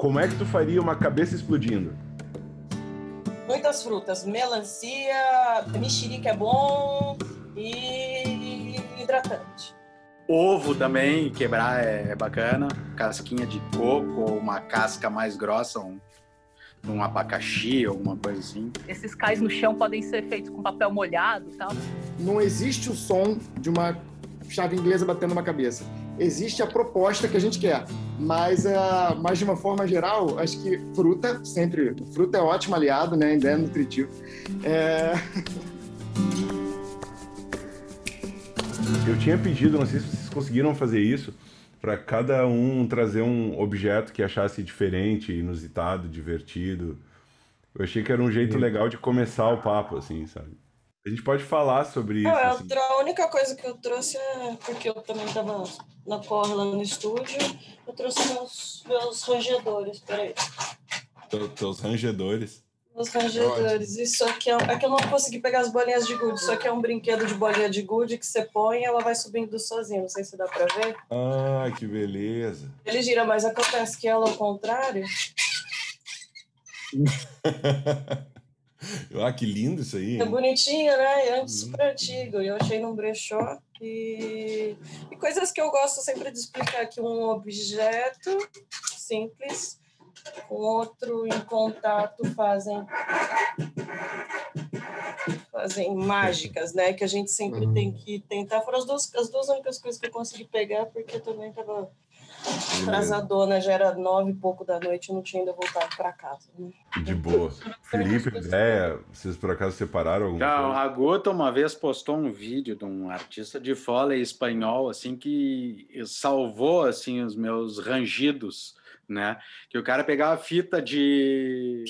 Como é que tu faria uma cabeça explodindo? Muitas frutas, melancia, mexerica é bom e hidratante. Ovo também, quebrar é bacana. Casquinha de coco ou uma casca mais grossa, um, um abacaxi ou alguma coisa assim. Esses cais no chão podem ser feitos com papel molhado e tal. Não existe o som de uma chave inglesa batendo na cabeça. Existe a proposta que a gente quer, mas, uh, mas de uma forma geral, acho que fruta, sempre, fruta é ótimo aliado, né? Ainda é nutritivo. É... Eu tinha pedido, não sei se vocês conseguiram fazer isso, para cada um trazer um objeto que achasse diferente, inusitado, divertido. Eu achei que era um jeito legal de começar o papo, assim, sabe? A gente pode falar sobre isso. Não, assim. A única coisa que eu trouxe é porque eu também estava na corre lá no estúdio. Eu trouxe meus, meus rangedores, peraí. Teus rangedores. Os rangedores. Isso aqui é, é que eu não consegui pegar as bolinhas de gude. Isso aqui é um brinquedo de bolinha de gude que você põe e ela vai subindo sozinha. Não sei se dá pra ver. Ah, que beleza. Ele gira, mas acontece que ela, ao contrário. ah, que lindo isso aí. É bonitinho, né? É super antigo. Eu achei num brechó. E... e coisas que eu gosto sempre de explicar que um objeto simples com outro em contato fazem fazem mágicas, né? Que a gente sempre uhum. tem que tentar. Foram as duas, as duas únicas coisas que eu consegui pegar, porque também estava atrasadona, já era nove e pouco da noite, eu não tinha ainda voltado para casa. Né? De boa. Felipe, Zé, vocês por acaso separaram algum? Não, a Gota uma vez postou um vídeo de um artista de foley espanhol, assim, que salvou, assim, os meus rangidos né? Que o cara pegava fita de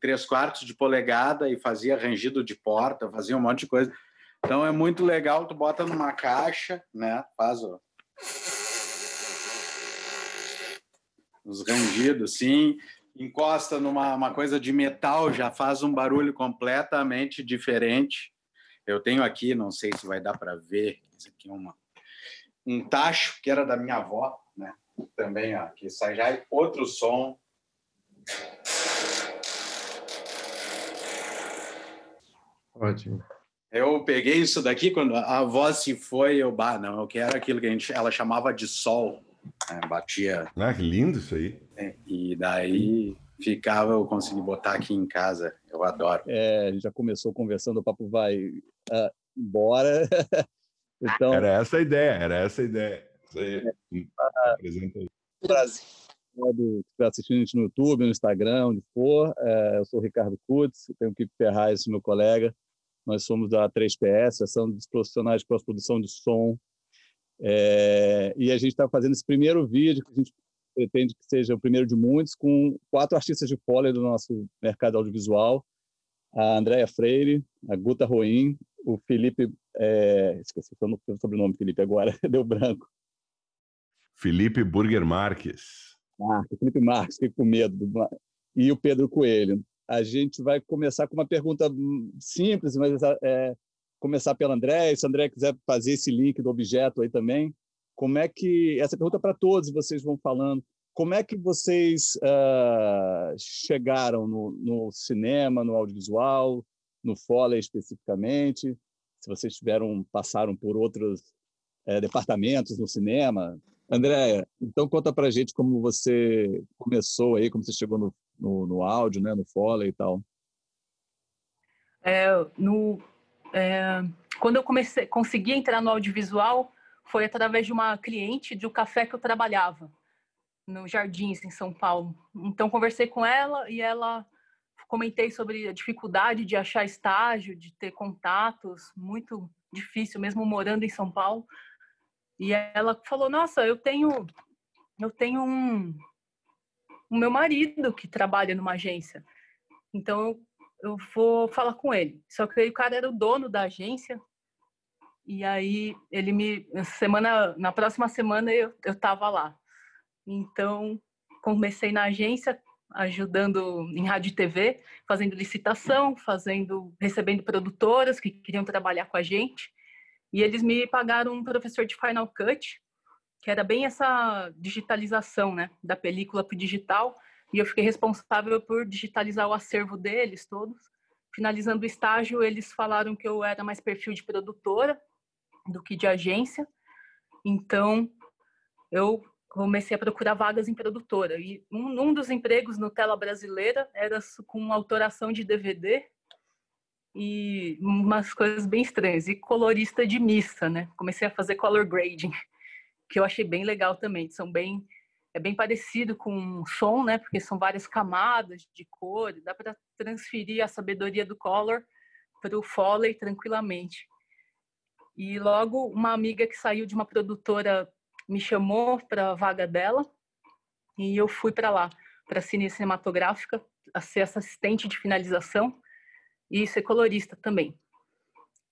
três quartos de polegada e fazia rangido de porta, fazia um monte de coisa. Então é muito legal, tu bota numa caixa, né? Faz ó, os rangidos, sim. Encosta numa uma coisa de metal, já faz um barulho completamente diferente. Eu tenho aqui, não sei se vai dar para ver, isso aqui é uma, um tacho que era da minha avó, né? também, ó, que sai já outro som. Ótimo. Eu peguei isso daqui quando a voz se foi, eu, bah, não, eu quero aquilo que a gente, ela chamava de sol, né, batia. Ah, que lindo isso aí. É, e daí ficava, eu consegui botar aqui em casa, eu adoro. É, a gente já começou conversando, o papo vai uh, embora. então... Era essa a ideia, era essa a ideia. Isso aí. É. Apresenta aí. Brasil. Que estiver assistindo a gente no YouTube, no Instagram, onde for. É, eu sou o Ricardo Kutz, tenho o Kip Ferraz, meu colega. Nós somos da 3PS, Ação dos Profissionais de Pós-Produção de Som. É, e a gente está fazendo esse primeiro vídeo, que a gente pretende que seja o primeiro de muitos, com quatro artistas de pole do nosso mercado audiovisual. A Andréia Freire, a Guta Roim, o Felipe... É, esqueci o sobrenome, Felipe, agora, deu branco. Felipe Burger Marques. Marques, Felipe Marques, fiquei com medo. E o Pedro Coelho. A gente vai começar com uma pergunta simples, mas é, começar pela André. Se a André quiser fazer esse link do objeto aí também, como é que essa pergunta é para todos vocês vão falando. Como é que vocês uh, chegaram no, no, cinema, no audiovisual, no Foley especificamente? Se vocês tiveram passaram por outros é, departamentos no cinema, Andréia, então conta pra gente como você começou aí, como você chegou no, no, no áudio, né, no Foley e tal. É, no, é, quando eu comecei, consegui entrar no audiovisual, foi através de uma cliente de um café que eu trabalhava, no Jardins, em São Paulo. Então, conversei com ela e ela comentei sobre a dificuldade de achar estágio, de ter contatos, muito difícil, mesmo morando em São Paulo. E ela falou: Nossa, eu tenho, eu tenho um, o meu marido que trabalha numa agência. Então eu, eu vou falar com ele. Só que aí o cara era o dono da agência. E aí ele me semana na próxima semana eu eu tava lá. Então comecei na agência ajudando em rádio e TV, fazendo licitação, fazendo recebendo produtoras que queriam trabalhar com a gente. E eles me pagaram um professor de Final Cut, que era bem essa digitalização, né, da película para o digital, e eu fiquei responsável por digitalizar o acervo deles todos. Finalizando o estágio, eles falaram que eu era mais perfil de produtora do que de agência, então eu comecei a procurar vagas em produtora. E um, um dos empregos no Tela Brasileira era com autoração de DVD e umas coisas bem estranhas. E colorista de missa, né? Comecei a fazer color grading que eu achei bem legal também. São bem é bem parecido com som, né? Porque são várias camadas de cor, dá para transferir a sabedoria do color para o Foley tranquilamente. E logo uma amiga que saiu de uma produtora me chamou para a vaga dela e eu fui para lá, para a cine cinematográfica, a ser assistente de finalização e ser colorista também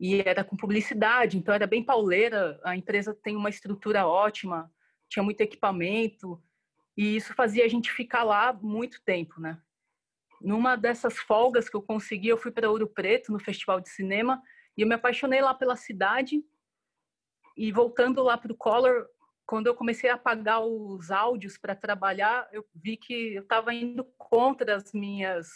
e era com publicidade, então era bem pauleira. A empresa tem uma estrutura ótima, tinha muito equipamento, e isso fazia a gente ficar lá muito tempo, né? Numa dessas folgas que eu consegui, eu fui para Ouro Preto, no Festival de Cinema, e eu me apaixonei lá pela cidade. E voltando lá para o Color, quando eu comecei a apagar os áudios para trabalhar, eu vi que eu estava indo contra as minhas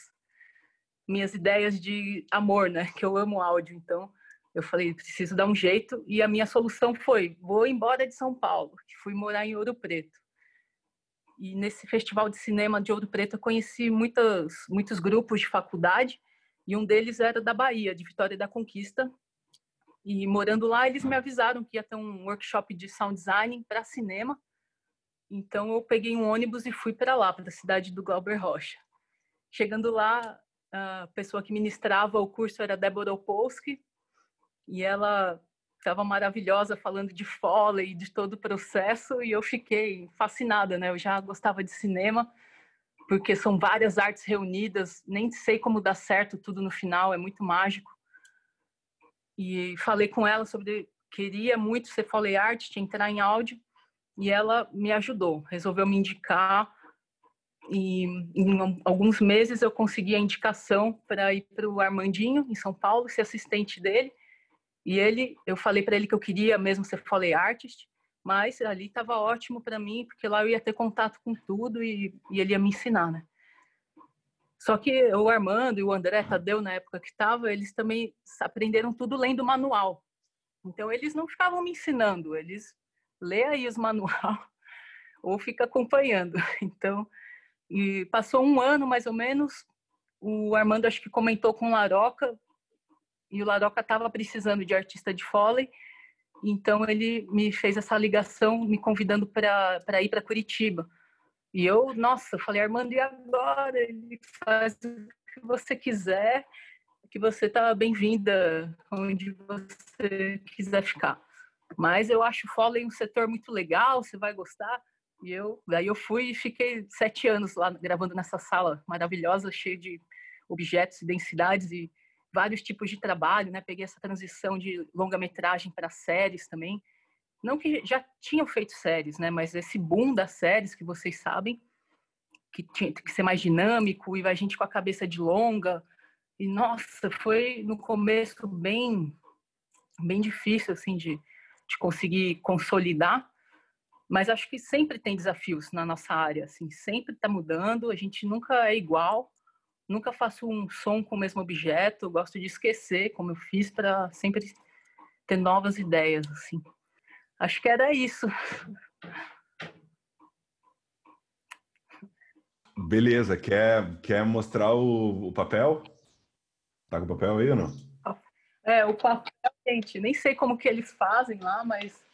minhas ideias de amor, né? Que eu amo áudio, então eu falei, preciso dar um jeito, e a minha solução foi, vou embora de São Paulo, fui morar em Ouro Preto. E nesse festival de cinema de Ouro Preto eu conheci muitas, muitos grupos de faculdade, e um deles era da Bahia, de Vitória da Conquista. E morando lá, eles me avisaram que ia ter um workshop de sound design para cinema. Então eu peguei um ônibus e fui para lá, para a cidade do Glauber Rocha. Chegando lá, a pessoa que ministrava o curso era Débora Opolsky, e ela estava maravilhosa falando de Foley, de todo o processo, e eu fiquei fascinada, né? Eu já gostava de cinema, porque são várias artes reunidas, nem sei como dá certo tudo no final, é muito mágico. E falei com ela sobre queria muito ser Foley Art, entrar em áudio, e ela me ajudou, resolveu me indicar e em alguns meses eu consegui a indicação para ir para o Armandinho em São Paulo, ser assistente dele e ele, eu falei para ele que eu queria mesmo ser foley artist, mas ali estava ótimo para mim, porque lá eu ia ter contato com tudo e, e, ele ia me ensinar, né? Só que o Armando e o André Tadeu, na época que estava, eles também aprenderam tudo lendo manual. Então, eles não ficavam me ensinando, eles lê aí os manual ou fica acompanhando. Então, e passou um ano mais ou menos, o Armando acho que comentou com o Laroca, e o Laroca estava precisando de artista de Foley, então ele me fez essa ligação me convidando para ir para Curitiba. E eu, nossa, falei, Armando, e agora? Ele faz o que você quiser, que você está bem-vinda onde você quiser ficar. Mas eu acho Foley um setor muito legal, você vai gostar. E eu, daí eu fui e fiquei sete anos lá gravando nessa sala maravilhosa, cheia de objetos e densidades e vários tipos de trabalho, né? Peguei essa transição de longa-metragem para séries também. Não que já tinham feito séries, né? Mas esse boom das séries que vocês sabem, que tinha que ser mais dinâmico e a gente com a cabeça de longa. E nossa, foi no começo bem bem difícil assim de, de conseguir consolidar, mas acho que sempre tem desafios na nossa área, assim, sempre está mudando, a gente nunca é igual nunca faço um som com o mesmo objeto, gosto de esquecer como eu fiz para sempre ter novas ideias assim. Acho que era isso. Beleza, quer, quer mostrar o, o papel? Tá com o papel aí ou não? É, o papel, gente, nem sei como que eles fazem lá, mas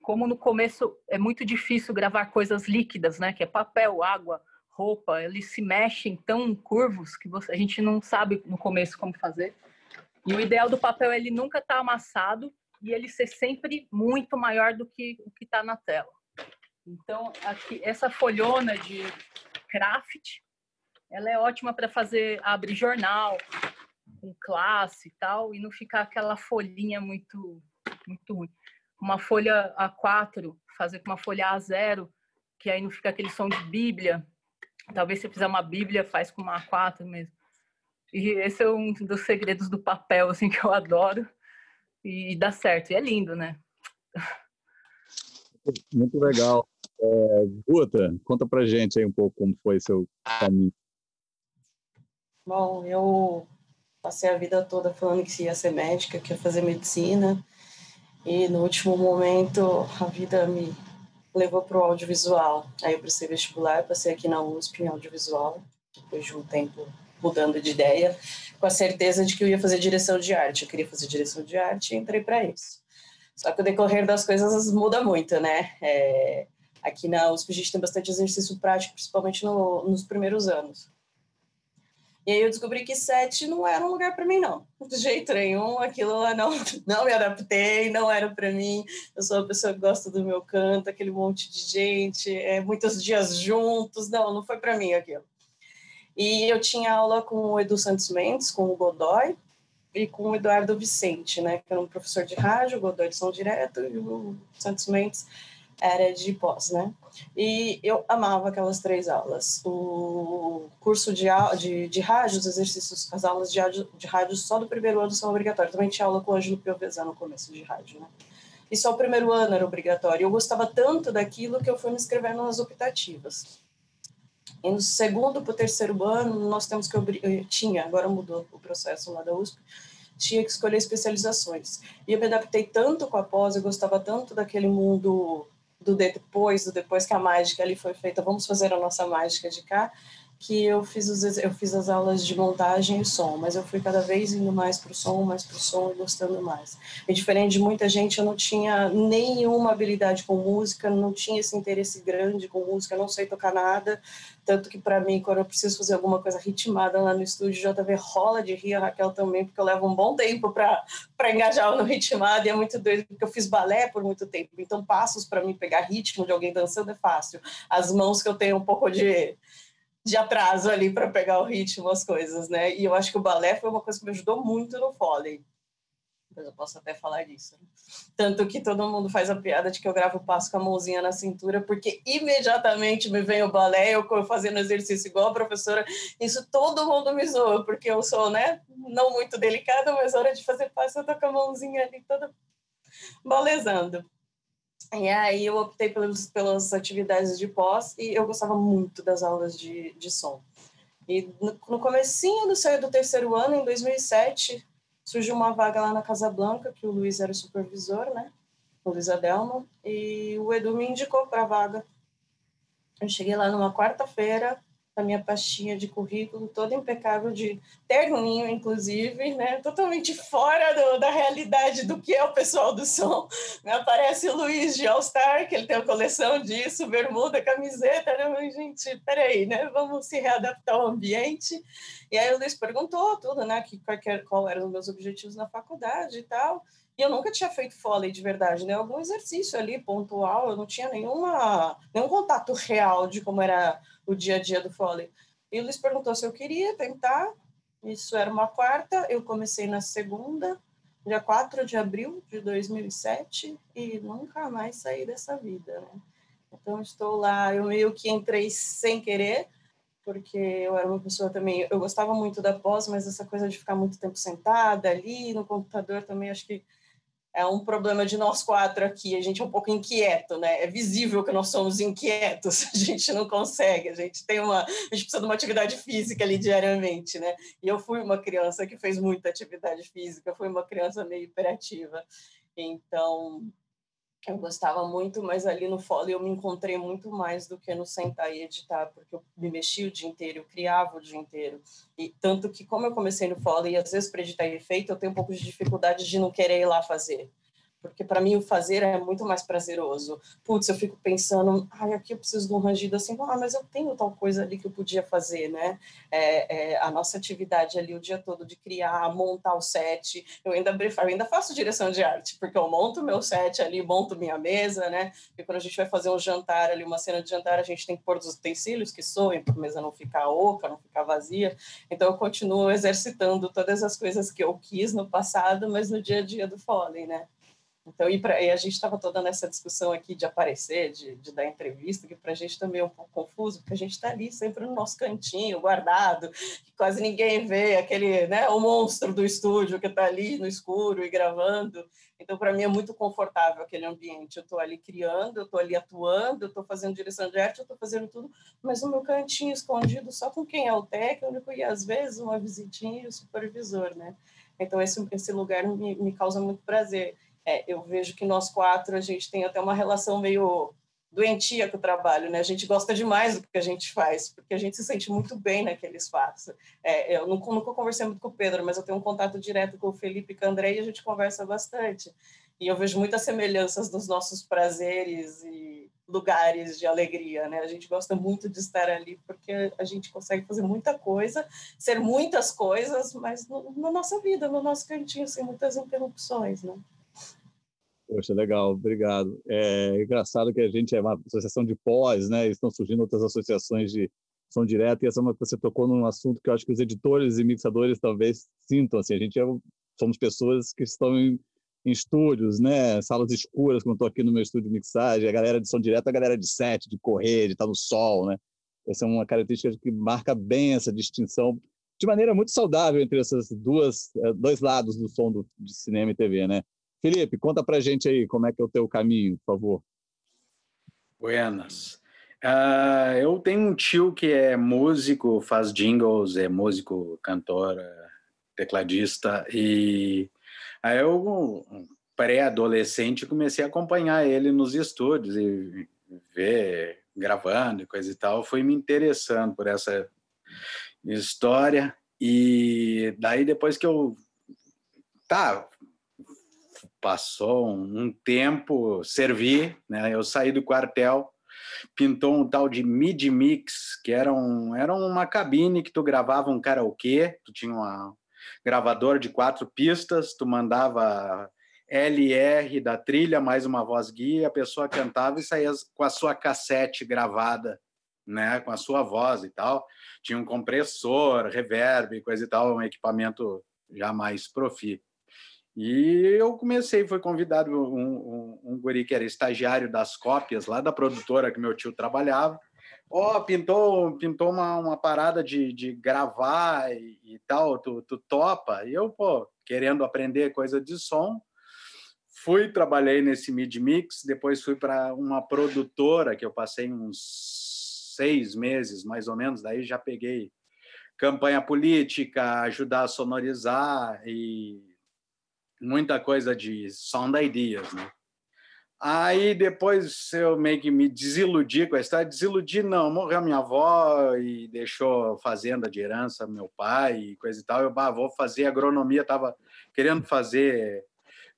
como no começo é muito difícil gravar coisas líquidas, né? Que é papel, água, roupa, eles se mexem tão curvos que você, a gente não sabe no começo como fazer. E o ideal do papel é ele nunca estar tá amassado e ele ser sempre muito maior do que o que está na tela. Então, aqui, essa folhona de craft, ela é ótima para fazer, abrir jornal, com classe e tal, e não ficar aquela folhinha muito, muito ruim. Uma folha A4, fazer com uma folha A0, que aí não fica aquele som de bíblia, Talvez se fizer uma Bíblia, faz com uma A4 mesmo. E esse é um dos segredos do papel, assim, que eu adoro. E dá certo. E é lindo, né? muito legal. É, Guta, conta pra gente aí um pouco como foi seu caminho. Bom, eu passei a vida toda falando que ia ser médica, que ia fazer medicina, e no último momento a vida me levou para o audiovisual. Aí eu prestei vestibular, passei aqui na USP em audiovisual, depois de um tempo mudando de ideia, com a certeza de que eu ia fazer direção de arte. Eu queria fazer direção de arte e entrei para isso. Só que o decorrer das coisas muda muito, né? É, aqui na USP a gente tem bastante exercício prático, principalmente no, nos primeiros anos. E aí eu descobri que sete não era um lugar para mim, não. De jeito nenhum, aquilo lá não, não me adaptei, não era para mim. Eu sou uma pessoa que gosta do meu canto, aquele monte de gente, é, muitos dias juntos. Não, não foi para mim aquilo. E eu tinha aula com o Edu Santos Mendes, com o Godoy e com o Eduardo Vicente, né, que era um professor de rádio, o Godoy de São Direto e o Santos Mendes era de pós, né? E eu amava aquelas três aulas. O curso de, de, de rádio, os exercícios, as aulas de rádio, de rádio só do primeiro ano são obrigatórias. Também tinha aula com o Ângelo Piovesan no começo de rádio, né? E só o primeiro ano era obrigatório. Eu gostava tanto daquilo que eu fui me inscrevendo nas optativas. E no segundo para o terceiro ano, nós temos que... Eu tinha, agora mudou o processo lá da USP, tinha que escolher especializações. E eu me adaptei tanto com a pós, eu gostava tanto daquele mundo do depois, do depois que a mágica ali foi feita, vamos fazer a nossa mágica de cá, que eu fiz, os, eu fiz as aulas de montagem e som, mas eu fui cada vez indo mais para o som, mais para o som e gostando mais. E diferente de muita gente, eu não tinha nenhuma habilidade com música, não tinha esse interesse grande com música, não sei tocar nada, tanto que para mim, quando eu preciso fazer alguma coisa ritmada lá no estúdio, JV rola de rir, a Raquel também, porque eu levo um bom tempo para engajar no ritmado, e é muito doido, porque eu fiz balé por muito tempo, então passos para mim pegar ritmo de alguém dançando é fácil. As mãos que eu tenho um pouco de de atraso ali para pegar o ritmo, as coisas, né? E eu acho que o balé foi uma coisa que me ajudou muito no Foley. Mas eu posso até falar disso. Né? Tanto que todo mundo faz a piada de que eu gravo o passo com a mãozinha na cintura, porque imediatamente me vem o balé, eu fazendo exercício igual a professora. Isso todo mundo me zoa, porque eu sou, né? Não muito delicada, mas hora de fazer passo eu tô com a mãozinha ali toda balezando. E aí eu optei pelas, pelas atividades de pós e eu gostava muito das aulas de, de som. E no, no comecinho do, do terceiro ano, em 2007, surgiu uma vaga lá na Casa Blanca, que o Luiz era o supervisor, né? O Luiz Adelmo, e o Edu me indicou para a vaga. Eu cheguei lá numa quarta-feira, a minha pastinha de currículo toda impecável, de terninho, inclusive, né? Totalmente fora do, da realidade do que é o pessoal do som. Me aparece o Luiz de All Star, que ele tem uma coleção disso, bermuda, camiseta, né? Gente, peraí, né? Vamos se readaptar ao ambiente. E aí o Luiz perguntou tudo, né? Que, qual, qual eram os meus objetivos na faculdade e tal. E eu nunca tinha feito Foley de verdade, né? Algum exercício ali pontual, eu não tinha nenhuma, nenhum contato real de como era o dia a dia do Foley. E o Luiz perguntou se eu queria tentar. Isso era uma quarta, eu comecei na segunda, dia 4 de abril de 2007, e nunca mais saí dessa vida, né? Então, estou lá, eu meio que entrei sem querer, porque eu era uma pessoa também, eu gostava muito da pós, mas essa coisa de ficar muito tempo sentada ali no computador também, acho que é um problema de nós quatro aqui, a gente é um pouco inquieto, né? É visível que nós somos inquietos, a gente não consegue, a gente tem uma, a gente precisa de uma atividade física ali diariamente, né? E eu fui uma criança que fez muita atividade física, fui uma criança meio hiperativa, então eu gostava muito, mas ali no Foley eu me encontrei muito mais do que no sentar e editar, porque eu me mexia o dia inteiro, eu criava o dia inteiro. E tanto que, como eu comecei no Foley, às vezes para editar efeito, eu tenho um pouco de dificuldade de não querer ir lá fazer porque para mim o fazer é muito mais prazeroso. Putz, eu fico pensando, ai, aqui eu preciso de um rangido assim, ah, mas eu tenho tal coisa ali que eu podia fazer, né? É, é, a nossa atividade ali o dia todo de criar, montar o set, eu ainda, eu ainda faço direção de arte, porque eu monto meu set ali, monto minha mesa, né? E quando a gente vai fazer um jantar ali, uma cena de jantar, a gente tem que pôr os utensílios que soem, para a mesa não ficar oca, não ficar vazia. Então eu continuo exercitando todas as coisas que eu quis no passado, mas no dia a dia do Foley, né? Então, e, pra, e a gente estava toda nessa discussão aqui de aparecer, de, de dar entrevista, que para a gente também é um pouco confuso, porque a gente está ali sempre no nosso cantinho, guardado, que quase ninguém vê, aquele, né, o monstro do estúdio que está ali no escuro e gravando. Então, para mim é muito confortável aquele ambiente. Eu estou ali criando, eu estou ali atuando, eu estou fazendo direção de arte, eu estou fazendo tudo, mas no meu cantinho escondido, só com quem é o técnico e às vezes uma visitinha e o supervisor, né? Então, esse, esse lugar me, me causa muito prazer. É, eu vejo que nós quatro, a gente tem até uma relação meio doentia com o trabalho, né? A gente gosta demais do que a gente faz, porque a gente se sente muito bem naquele espaço. É, eu nunca, nunca conversei muito com o Pedro, mas eu tenho um contato direto com o Felipe e com o André e a gente conversa bastante. E eu vejo muitas semelhanças nos nossos prazeres e lugares de alegria, né? A gente gosta muito de estar ali porque a gente consegue fazer muita coisa, ser muitas coisas, mas no, na nossa vida, no nosso cantinho, sem muitas interrupções, né? Poxa, legal, obrigado. É engraçado que a gente é uma associação de pós, né? Estão surgindo outras associações de som direto, e essa é uma que você tocou num assunto que eu acho que os editores e mixadores talvez sintam. Assim, a gente é, somos pessoas que estão em, em estúdios, né? Salas escuras, como estou aqui no meu estúdio de mixagem, a galera de som direto, a galera de set, de correr, de estar no sol, né? Essa é uma característica que marca bem essa distinção de maneira muito saudável entre essas duas eh, dois lados do som do, de cinema e TV, né? Felipe, conta pra gente aí como é que é o teu caminho, por favor. Buenas. Uh, eu tenho um tio que é músico, faz jingles, é músico, cantor, tecladista, e aí eu, pré-adolescente, comecei a acompanhar ele nos estúdios e ver gravando e coisa e tal, fui me interessando por essa história, e daí depois que eu tá, passou um, tempo, servi, né? Eu saí do quartel, pintou um tal de mid mix, que era, um, era uma cabine que tu gravava um karaokê, tu tinha um gravador de quatro pistas, tu mandava LR da trilha mais uma voz guia, a pessoa cantava e saía com a sua cassete gravada, né, com a sua voz e tal. Tinha um compressor, reverb, coisa e tal, um equipamento já mais profi. E eu comecei, foi convidado um, um, um guri que era estagiário das cópias lá da produtora que meu tio trabalhava. Ó, oh, pintou, pintou uma, uma parada de, de gravar e, e tal, tu, tu topa? E eu, pô, querendo aprender coisa de som, fui, trabalhei nesse mid mix, depois fui para uma produtora que eu passei uns seis meses, mais ou menos, daí já peguei campanha política, ajudar a sonorizar e muita coisa de sound ideas, né? Aí depois eu meio que me desiludi com a história. Desiludi não, morreu minha avó e deixou fazenda de herança meu pai e coisa e tal. Eu, bah, vou fazer agronomia, tava querendo fazer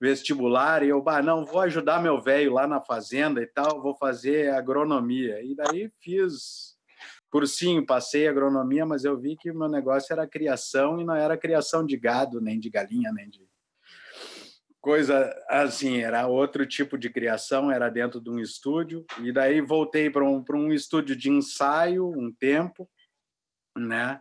vestibular e eu, bah, não, vou ajudar meu velho lá na fazenda e tal, vou fazer agronomia. E daí fiz cursinho, passei agronomia, mas eu vi que meu negócio era criação e não era criação de gado, nem de galinha, nem de coisa assim, era outro tipo de criação, era dentro de um estúdio, e daí voltei para um, um estúdio de ensaio um tempo, né?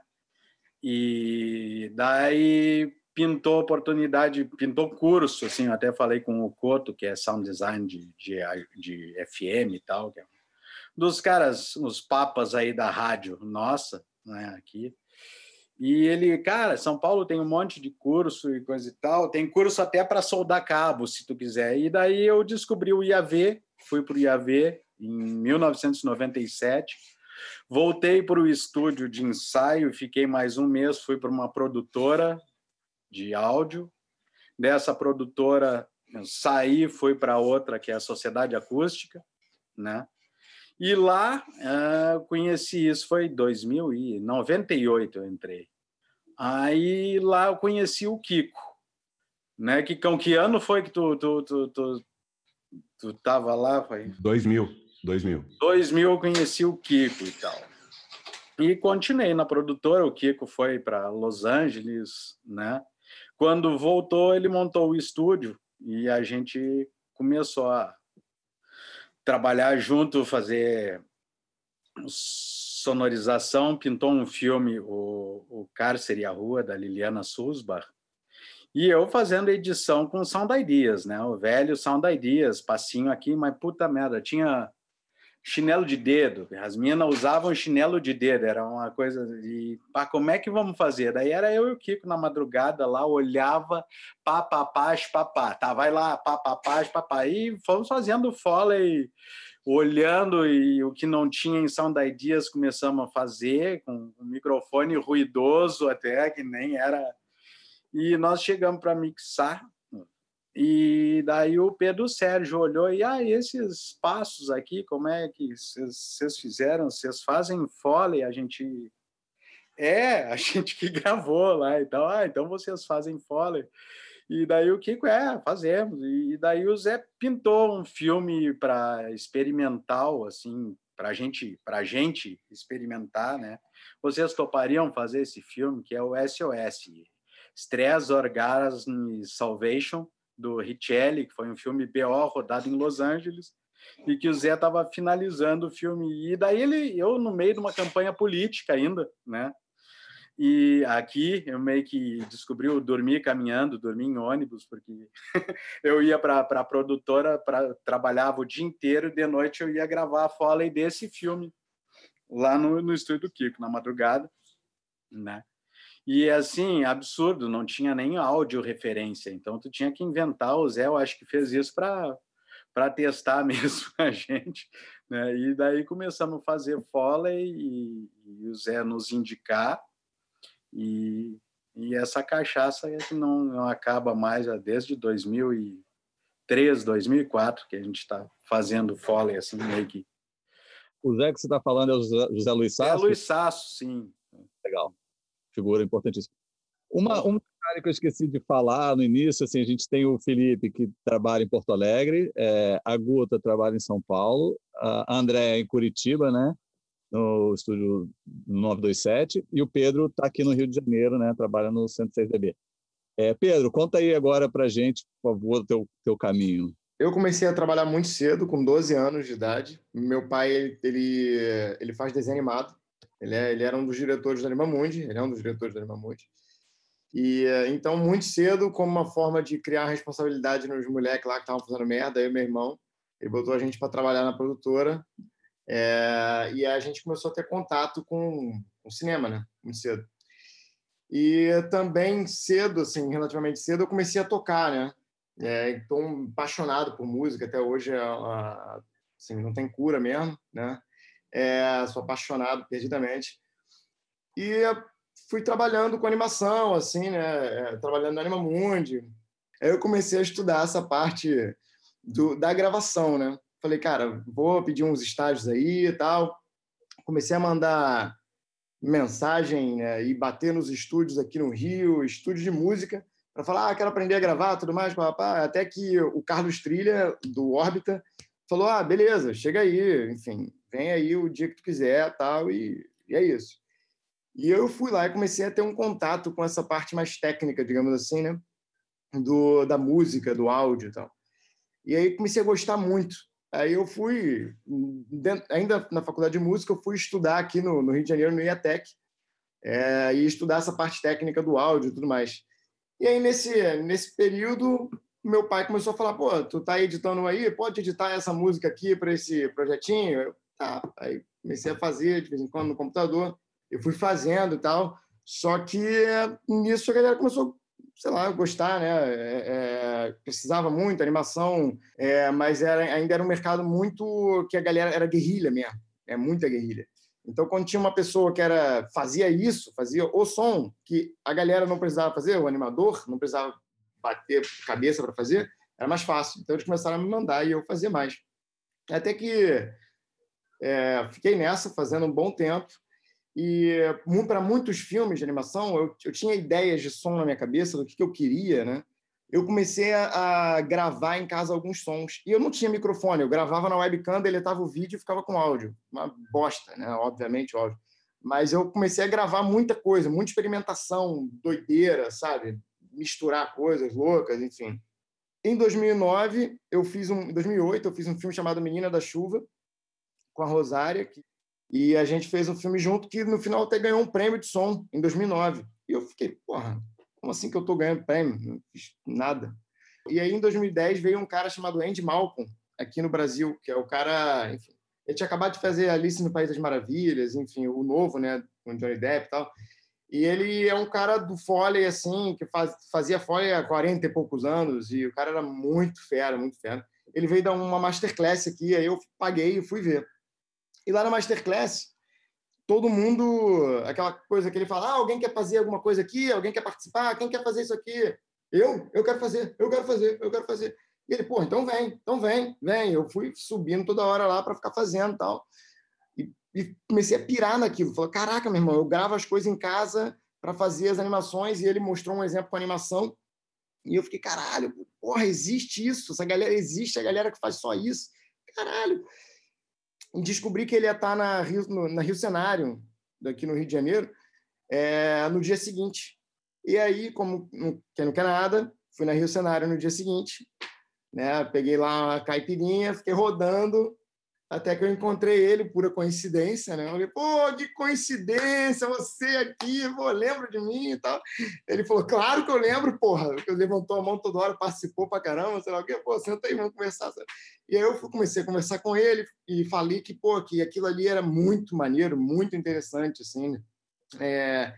E daí pintou oportunidade, pintou curso, assim, eu até falei com o Coto, que é sound design de, de, de FM e tal, é um dos caras, os papas aí da rádio nossa, né, aqui, e ele, cara, São Paulo tem um monte de curso e coisa e tal, tem curso até para soldar cabo, se tu quiser. E daí eu descobri o IAV, fui para o IAV em 1997, voltei para o estúdio de ensaio, fiquei mais um mês, fui para uma produtora de áudio. Dessa produtora saí, fui para outra que é a Sociedade Acústica, né? E lá uh, conheci isso, foi 2098 eu entrei. Aí lá eu conheci o Kiko, né? Kikão, que ano foi que tu, tu, tu, tu, tu tava lá? Foi? 2000, 2000. 2000 eu conheci o Kiko e tal. E continuei na produtora, o Kiko foi para Los Angeles, né? Quando voltou, ele montou o estúdio e a gente começou a trabalhar junto, fazer sonorização, pintou um filme, o, o Cárcere e a Rua, da Liliana Susbar, E eu fazendo edição com Sound Ideas, né? O velho Sound Ideas, passinho aqui, mas puta merda, tinha chinelo de dedo. As minas usavam chinelo de dedo, era uma coisa de, pá, como é que vamos fazer? Daí era eu e o Kiko na madrugada lá, olhava, pá, pá, pá, pá, tá, vai lá, pá, pá, pá, pá, pá, e fomos fazendo foley, olhando e o que não tinha em Sound Ideas começamos a fazer, com um microfone ruidoso até, que nem era e nós chegamos para mixar. E daí o Pedro Sérgio olhou e ah, esses passos aqui, como é que vocês fizeram? Vocês fazem foley? A gente é, a gente que gravou lá, então, ah, então vocês fazem foley. E daí o Kiko, é, fazemos. E daí o Zé pintou um filme para experimental, assim, para gente, a gente experimentar, né? Vocês topariam fazer esse filme, que é o SOS, Stress Orgasm Salvation, do Richelli, que foi um filme BO rodado em Los Angeles, e que o Zé estava finalizando o filme. E daí ele, eu no meio de uma campanha política ainda, né? E aqui eu meio que descobri o dormir caminhando, dormir em ônibus, porque eu ia para a produtora, pra, trabalhava o dia inteiro, e de noite eu ia gravar a foley desse filme lá no, no estúdio do Kiko, na madrugada, né? E assim, absurdo, não tinha nem áudio referência, então tu tinha que inventar. O Zé, eu acho que fez isso para para testar mesmo a gente, né? E daí começamos a fazer foley e, e o Zé nos indicar e, e essa cachaça é não, não acaba mais desde 2003, 2004 que a gente está fazendo foley assim meio que. O Zé que você está falando é o José Luiz Sasso? É Luiz Sasso, sim. Legal figura importantíssima. Uma, um que eu esqueci de falar no início, assim, a gente tem o Felipe, que trabalha em Porto Alegre, é, a Guta trabalha em São Paulo, a André em Curitiba, né, no estúdio 927, e o Pedro está aqui no Rio de Janeiro, né, trabalha no 106DB. É, Pedro, conta aí agora para gente, por favor, o teu, teu caminho. Eu comecei a trabalhar muito cedo, com 12 anos de idade. Meu pai, ele, ele faz desenho animado. Ele, é, ele era um dos diretores do Animamundi, ele é um dos diretores do Animamundi. E então, muito cedo, como uma forma de criar responsabilidade nos moleques lá que estavam fazendo merda, e meu irmão, ele botou a gente para trabalhar na produtora. É, e a gente começou a ter contato com o cinema, né? Muito cedo. E também cedo, assim, relativamente cedo, eu comecei a tocar, né? É, então, apaixonado por música, até hoje, é, assim, não tem cura mesmo, né? é, sou apaixonado perdidamente. E fui trabalhando com animação, assim, né? É, trabalhando no Animamundi. Aí eu comecei a estudar essa parte do, da gravação, né? Falei, cara, vou pedir uns estágios aí e tal. Comecei a mandar mensagem né, e bater nos estúdios aqui no Rio, estúdios de música, para falar, ah, quero aprender a gravar, tudo mais, papá. até que o Carlos Trilha, do Órbita, falou, ah, beleza, chega aí, enfim, vem aí o dia que tu quiser, tal, e, e é isso. E eu fui lá e comecei a ter um contato com essa parte mais técnica, digamos assim, né? Do, da música, do áudio e tal. E aí comecei a gostar muito. Aí eu fui, ainda na faculdade de música, eu fui estudar aqui no, no Rio de Janeiro, no IATEC, é, e estudar essa parte técnica do áudio e tudo mais. E aí, nesse, nesse período, meu pai começou a falar: pô, tu tá editando aí, pode editar essa música aqui para esse projetinho? Tá. Aí comecei a fazer de vez em quando no computador. Eu fui fazendo e tal. Só que nisso a galera começou, sei lá, gostar, né? É, é, precisava muito, animação, é, mas era, ainda era um mercado muito que a galera era guerrilha mesmo, é muita guerrilha. Então, quando tinha uma pessoa que era fazia isso, fazia o som que a galera não precisava fazer, o animador não precisava bater cabeça para fazer, era mais fácil. Então, eles começaram a me mandar e eu fazia mais. Até que é, fiquei nessa, fazendo um bom tempo. E para muitos filmes de animação, eu, eu, tinha ideias de som na minha cabeça do que, que eu queria, né? Eu comecei a, a, gravar em casa alguns sons. E eu não tinha microfone, eu gravava na webcam, deletava o vídeo e ficava com áudio. Uma bosta, né? Obviamente, óbvio. Mas eu comecei a gravar muita coisa, muita experimentação, doideira, sabe? Misturar coisas loucas, enfim. Em 2009, eu fiz um, em 2008, eu fiz um filme chamado Menina da Chuva, com a Rosária, que, e a gente fez um filme junto que no final até ganhou um prêmio de som em 2009. E eu fiquei, porra, como assim que eu estou ganhando prêmio? Não fiz nada. E aí, em 2010, veio um cara chamado Andy Malcolm, aqui no Brasil, que é o cara, enfim, ele tinha acabado de fazer Alice no País das Maravilhas, enfim, o novo, né, com Johnny Depp e tal. E ele é um cara do Foley, assim, que faz, fazia Foley há 40 e poucos anos, e o cara era muito fera, muito fera. Ele veio dar uma masterclass aqui, aí eu paguei e fui ver. E lá na masterclass, todo mundo, aquela coisa que ele fala, ah, alguém quer fazer alguma coisa aqui? Alguém quer participar? Quem quer fazer isso aqui? Eu? Eu quero fazer, eu quero fazer, eu quero fazer. E ele, pô, então vem, então vem, vem. Eu fui subindo toda hora lá para ficar fazendo tal. E comecei a pirar naquilo. Falei, caraca, meu irmão, eu gravo as coisas em casa para fazer as animações e ele mostrou um exemplo com animação. E eu fiquei, caralho, porra, existe isso, essa galera existe, a galera que faz só isso. Caralho. E descobri que ele ia estar na Rio, no, na Rio Cenário, daqui no Rio de Janeiro, é, no dia seguinte. E aí, como não quer nada, fui na Rio Cenário no dia seguinte, né? Peguei lá uma caipirinha, fiquei rodando até que eu encontrei ele, pura coincidência, né? Eu falei, pô, que coincidência, você aqui, pô, lembra de mim e tal. Ele falou, claro que eu lembro, porra. Ele levantou a mão toda hora, participou pra caramba, sei lá o quê, pô, senta aí, vamos conversar. E aí eu comecei a conversar com ele e falei que, pô, que aquilo ali era muito maneiro, muito interessante, assim, né? É,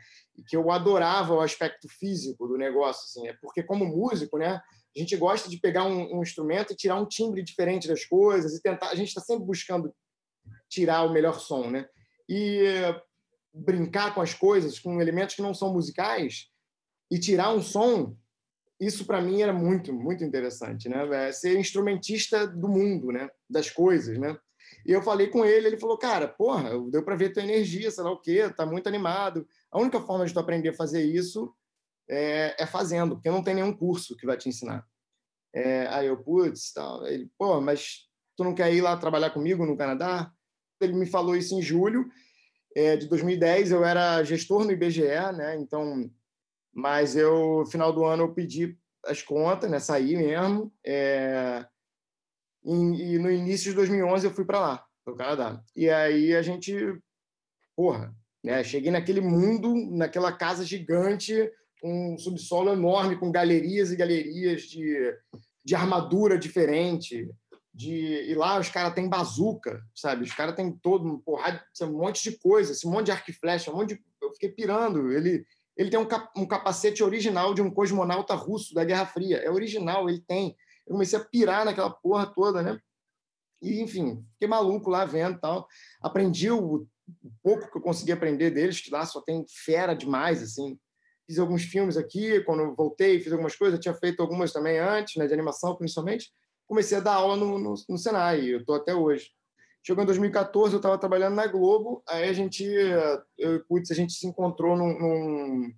que eu adorava o aspecto físico do negócio, assim, é porque como músico, né? A gente gosta de pegar um, um instrumento e tirar um timbre diferente das coisas e tentar. A gente está sempre buscando tirar o melhor som, né? E brincar com as coisas, com elementos que não são musicais e tirar um som, isso para mim era muito, muito interessante, né? É ser instrumentista do mundo, né? Das coisas, né? E eu falei com ele, ele falou, cara, porra, deu para ver tua energia, sei lá o quê, tá muito animado. A única forma de tu aprender a fazer isso é, é fazendo, porque não tem nenhum curso que vai te ensinar. É, aí eu, putz, tal. Ele, pô, mas tu não quer ir lá trabalhar comigo no Canadá? Ele me falou isso em julho é, de 2010. Eu era gestor no IBGE, né? Então, mas eu, final do ano, eu pedi as contas, né? Saí mesmo. É, e, e no início de 2011 eu fui para lá, para o Canadá. E aí a gente, porra, né? Cheguei naquele mundo, naquela casa gigante um subsolo enorme com galerias e galerias de, de armadura diferente. De, e lá os caras têm bazuca, sabe? Os caras têm todo um porrada, um monte de coisa, esse monte de arco e flecha, um monte de, eu fiquei pirando. Ele, ele tem um, cap, um capacete original de um cosmonauta russo da Guerra Fria. É original, ele tem. Eu comecei a pirar naquela porra toda, né? E, enfim, fiquei maluco lá vendo tal. Aprendi o, o pouco que eu consegui aprender deles, que lá só tem fera demais, assim fiz alguns filmes aqui, quando voltei, fiz algumas coisas, tinha feito algumas também antes, né, de animação principalmente. Comecei a dar aula no, no, no Senai, eu estou até hoje. Chegou em 2014, eu estava trabalhando na Globo, aí a gente, eu, putz, a gente se encontrou num, num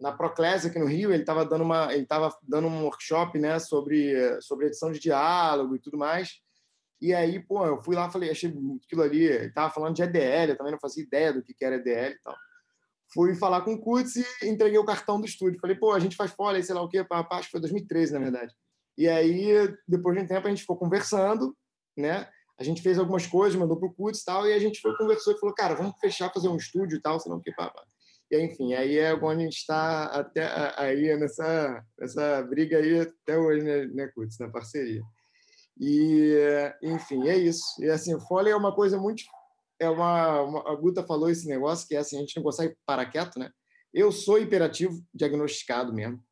na Proclés aqui no Rio, ele estava dando uma, ele dando um workshop, né, sobre sobre edição de diálogo e tudo mais. E aí, pô, eu fui lá, falei, achei aquilo ali, ele estava falando de EDL, eu também não fazia ideia do que era EDL e tal fui falar com o Kutz e entreguei o cartão do estúdio. Falei, pô, a gente faz folha, sei lá o quê, acho que foi 2013, na verdade. E aí, depois de um tempo, a gente ficou conversando, né? A gente fez algumas coisas, mandou pro Kutz e tal, e a gente foi, conversou e falou, cara, vamos fechar, fazer um estúdio e tal, sei lá o quê, pá, pá. E enfim, aí é onde a gente está até aí nessa, nessa briga aí até hoje, né, né Kutz, na parceria. E, enfim, é isso. E assim, Foley é uma coisa muito é uma, uma, a Guta falou esse negócio que é assim, a gente não consegue parar quieto, né? Eu sou hiperativo diagnosticado mesmo.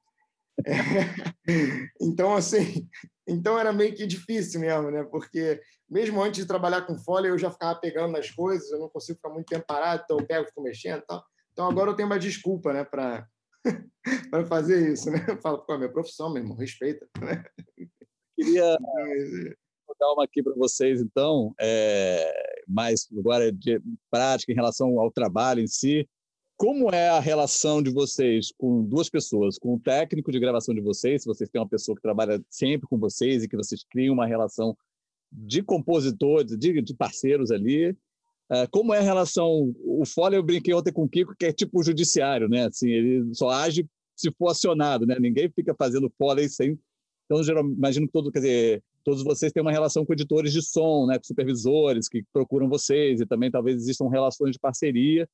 É, então, assim, então era meio que difícil mesmo, né? Porque mesmo antes de trabalhar com folha, eu já ficava pegando nas coisas, eu não consigo ficar muito tempo parado, então eu pego, fico mexendo e tal. Então agora eu tenho uma desculpa, né, para para fazer isso, né? Eu falo, pô, é minha profissão, meu irmão, respeita. Né? Queria uma aqui para vocês, então, é, mais agora de prática em relação ao trabalho em si. Como é a relação de vocês com duas pessoas, com o técnico de gravação de vocês, se vocês têm uma pessoa que trabalha sempre com vocês e que vocês criam uma relação de compositores, de, de parceiros ali, uh, como é a relação? O Foley eu brinquei ontem com o Kiko, que é tipo o judiciário, né? Assim, ele só age se for acionado, né? Ninguém fica fazendo Foley sem. Então, imagino que todo, quer dizer, todos vocês têm uma relação com editores de som, né, com supervisores que procuram vocês, e também talvez existam relações de parceria.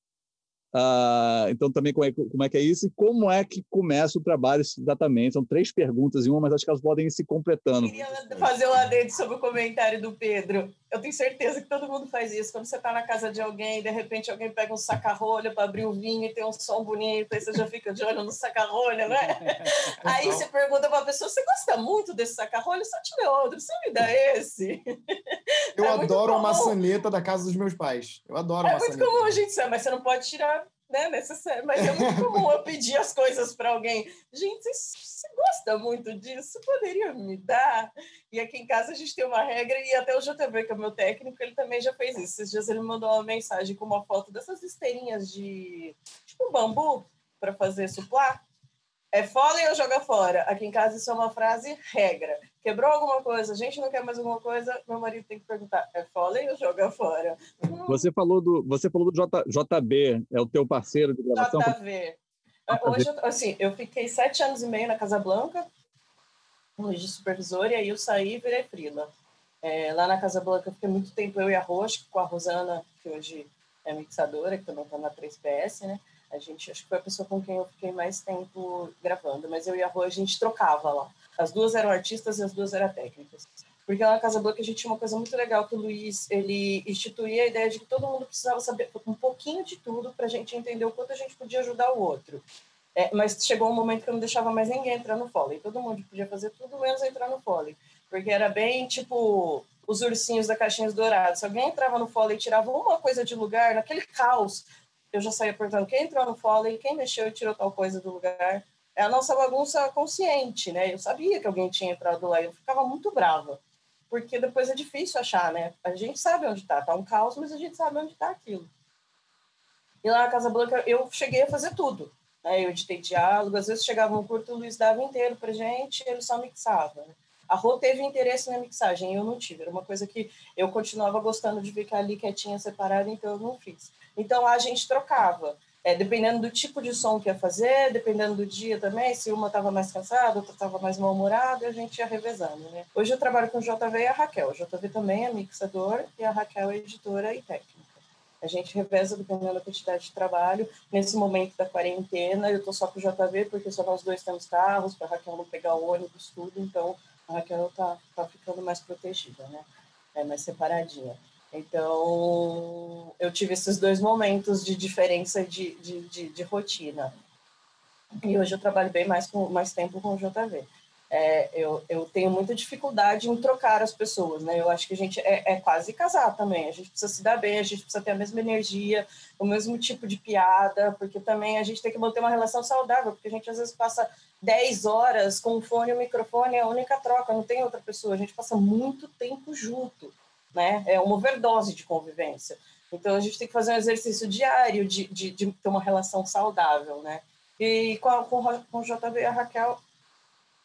Ah, então, também como é, como é, que é isso e como é que começa o trabalho exatamente? São três perguntas em uma, mas acho que elas podem ir se completando. Eu queria fazer um adendo sobre o comentário do Pedro. Eu tenho certeza que todo mundo faz isso. Quando você está na casa de alguém, de repente alguém pega um saca-rolha para abrir o vinho e tem um som bonito, aí você já fica de olho no saca-rolha, né? aí você pergunta para a pessoa: você gosta muito desse saca-rolha? Se eu tiver outro, você me dá esse? Eu é adoro a maçaneta da casa dos meus pais. Eu adoro é a maçaneta. É muito comum a gente sabe, mas você não pode tirar né, necessário. Mas é muito comum eu pedir as coisas para alguém. Gente, você gosta muito disso? Poderia me dar? E aqui em casa a gente tem uma regra, e até o JV, que é o meu técnico, ele também já fez isso. Esses dias ele mandou uma mensagem com uma foto dessas esteirinhas de tipo bambu para fazer suplá. É fora ou joga fora? Aqui em casa isso é uma frase regra. Quebrou alguma coisa, a gente não quer mais alguma coisa, meu marido tem que perguntar, é fora ou joga fora? Você falou do, você falou do J, JB, é o teu parceiro de gravação? JV. Hoje, assim, eu fiquei sete anos e meio na Casa Blanca, de supervisor, e aí eu saí e virei frila. É, lá na Casa Blanca eu fiquei muito tempo, eu e a Rocha, com a Rosana, que hoje é mixadora, que também está na 3PS, né? A gente, acho que foi a pessoa com quem eu fiquei mais tempo gravando, mas eu e a Rô, a gente trocava lá. As duas eram artistas e as duas eram técnicas. Porque lá na Casa Bloco a gente tinha uma coisa muito legal que o Luiz, ele instituía a ideia de que todo mundo precisava saber um pouquinho de tudo para a gente entender o quanto a gente podia ajudar o outro. É, mas chegou um momento que eu não deixava mais ninguém entrar no Foley. Todo mundo podia fazer tudo menos entrar no Foley. Porque era bem tipo os ursinhos da Caixinhas Douradas. Se alguém entrava no Foley e tirava uma coisa de lugar, naquele caos, eu já saía perguntando quem entrou no foley, quem mexeu e tirou tal coisa do lugar. É a nossa bagunça consciente, né? Eu sabia que alguém tinha entrado lá e eu ficava muito brava, porque depois é difícil achar, né? A gente sabe onde tá, tá um caos, mas a gente sabe onde tá aquilo. E lá na Casa Blanca eu cheguei a fazer tudo. Né? Eu editei diálogo, às vezes chegava um curto, o Luiz dava inteiro pra gente, ele só mixava. Né? A Rô teve interesse na mixagem, eu não tive. Era uma coisa que eu continuava gostando de ficar ali quietinha, separada, então eu não fiz. Então a gente trocava. É, dependendo do tipo de som que ia fazer, dependendo do dia também, se uma estava mais cansada, outra estava mais mal-humorada, a gente ia revezando, né? Hoje eu trabalho com o JV e a Raquel. O JV também é mixador e a Raquel é editora e técnica. A gente reveza dependendo da quantidade de trabalho. Nesse momento da quarentena, eu estou só com o JV, porque só nós dois temos carros, para a Raquel não pegar o ônibus, tudo, então a Raquel está tá ficando mais protegida, né? É mais separadinha. Então, eu tive esses dois momentos de diferença de, de, de, de rotina. E hoje eu trabalho bem mais, com, mais tempo com o JV. É, eu, eu tenho muita dificuldade em trocar as pessoas, né? Eu acho que a gente é, é, quase casar também. A gente precisa se dar bem, a gente precisa ter a mesma energia, o mesmo tipo de piada, porque também a gente tem que manter uma relação saudável, porque a gente às vezes passa 10 horas com o fone e o microfone, é a única troca, não tem outra pessoa. A gente passa muito tempo junto né? É uma overdose de convivência. Então a gente tem que fazer um exercício diário de, de, de ter uma relação saudável, né? E com, a, com, o JB e a Raquel,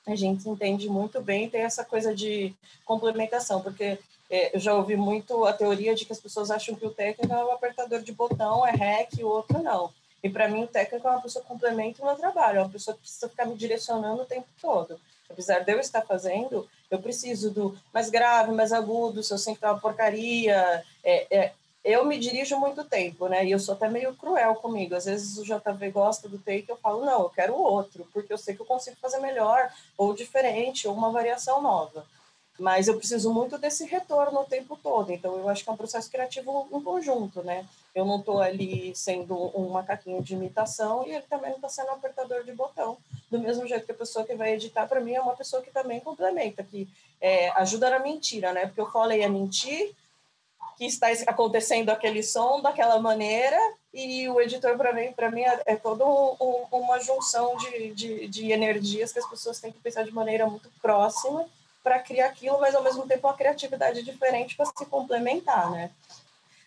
a gente entende muito bem, tem essa coisa de complementação, porque é, eu já ouvi muito a teoria de que as pessoas acham que o técnico é um apertador de botão, é REC, o outro não. E para mim, o técnico é uma pessoa que complementa o meu trabalho, é uma pessoa que precisa ficar me direcionando o tempo todo. Apesar de eu estar fazendo, eu preciso do mais grave, mais agudo, se eu sei que tá uma porcaria. É, é, eu me dirijo muito tempo, né? E eu sou até meio cruel comigo. Às vezes o JV gosta do take, eu falo, não, eu quero outro, porque eu sei que eu consigo fazer melhor, ou diferente, ou uma variação nova. Mas eu preciso muito desse retorno o tempo todo. Então, eu acho que é um processo criativo em conjunto, né? Eu não estou ali sendo um macaquinho de imitação e ele também não está sendo um apertador de botão. Do mesmo jeito que a pessoa que vai editar, para mim, é uma pessoa que também complementa, que é, ajuda na mentira, né? Porque eu falei a mentir, que está acontecendo aquele som daquela maneira e o editor para mim para mim é, é toda um, um, uma junção de, de, de energias que as pessoas têm que pensar de maneira muito próxima para criar aquilo, mas ao mesmo tempo uma criatividade diferente para se complementar, né?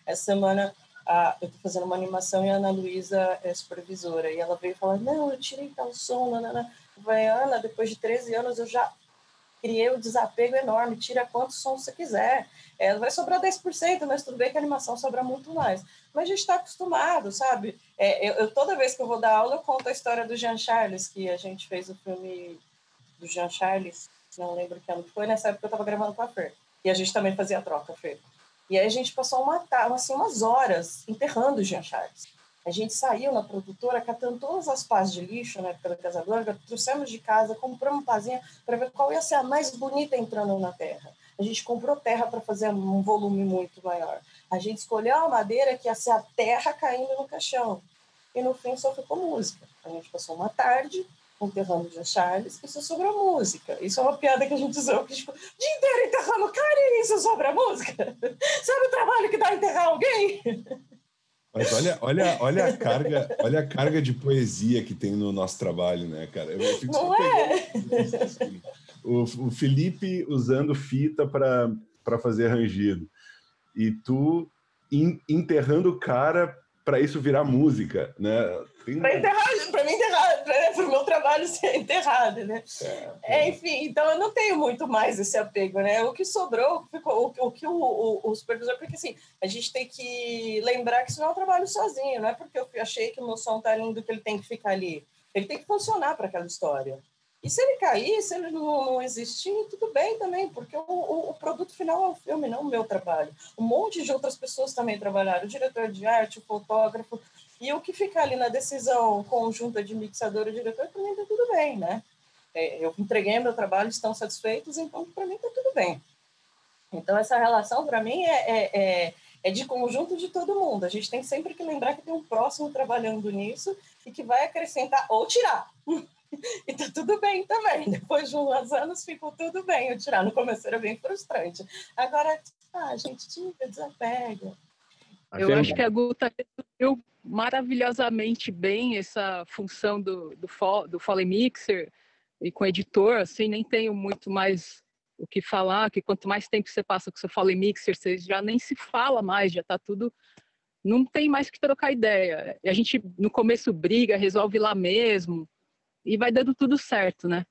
Essa semana a, eu estou fazendo uma animação e a Ana Luísa é supervisora, e ela veio falar, não, eu tirei tal som, nanana. Eu falei, Ana, depois de 13 anos eu já criei um desapego enorme, tira quantos sons você quiser. É, vai sobrar 10%, mas tudo bem que a animação sobra muito mais. Mas a gente está acostumado, sabe? É, eu, eu, toda vez que eu vou dar aula, eu conto a história do Jean Charles, que a gente fez o filme do Jean Charles, não lembro que ano foi, nessa época eu estava gravando com a Fer. E a gente também fazia troca, Fer. E aí a gente passou uma, assim, umas horas enterrando o Jean Charles. A gente saiu na produtora catando todas as pás de lixo na época da casadora, trouxemos de casa, compramos pazinha para ver qual ia ser a mais bonita entrando na terra. A gente comprou terra para fazer um volume muito maior. A gente escolheu a madeira que ia ser a terra caindo no caixão. E no fim só ficou música. A gente passou uma tarde enterrando o Charles e só sobrou música. Isso é uma piada que a gente usou, que tipo, dia inteiro enterrando cara e isso sobra música. Sabe o trabalho que dá enterrar alguém? Mas olha, olha, olha a carga, olha a carga de poesia que tem no nosso trabalho, né, cara? Eu fico Não é? O, o Felipe usando fita para fazer rangido. E tu enterrando o cara para isso virar música, né? Tem... Para enterrar, para o meu trabalho ser enterrado, né? É, enfim, então eu não tenho muito mais esse apego, né? O que sobrou, ficou, o, o que o, o, o, supervisor, porque assim, a gente tem que lembrar que isso não é um trabalho sozinho, não é porque eu achei que o meu som tá lindo que ele tem que ficar ali. Ele tem que funcionar para aquela história. E se ele cair, se ele não, não existir, tudo bem também, porque o, o, o, produto final é o filme, não o meu trabalho. Um monte de outras pessoas também trabalharam, o diretor de arte, o fotógrafo, e o que ficar ali na decisão conjunta de mixador e diretor, para mim está tudo bem, né? É, eu entreguei meu trabalho, estão satisfeitos, então para mim está tudo bem. Então essa relação, para mim, é, é, é, é de conjunto de todo mundo. A gente tem sempre que lembrar que tem um próximo trabalhando nisso e que vai acrescentar ou tirar. e tá tudo bem também. Depois de uns anos ficou tudo bem. Eu tirar no começo era bem frustrante. Agora, ah, gente tira, desapega. Eu acho que a Guta resolveu maravilhosamente bem essa função do, do, do Foley Mixer e com editor, assim, nem tenho muito mais o que falar, que quanto mais tempo você passa com o seu Foley Mixer, você já nem se fala mais, já tá tudo não tem mais que trocar ideia. E a gente no começo briga, resolve lá mesmo, e vai dando tudo certo, né?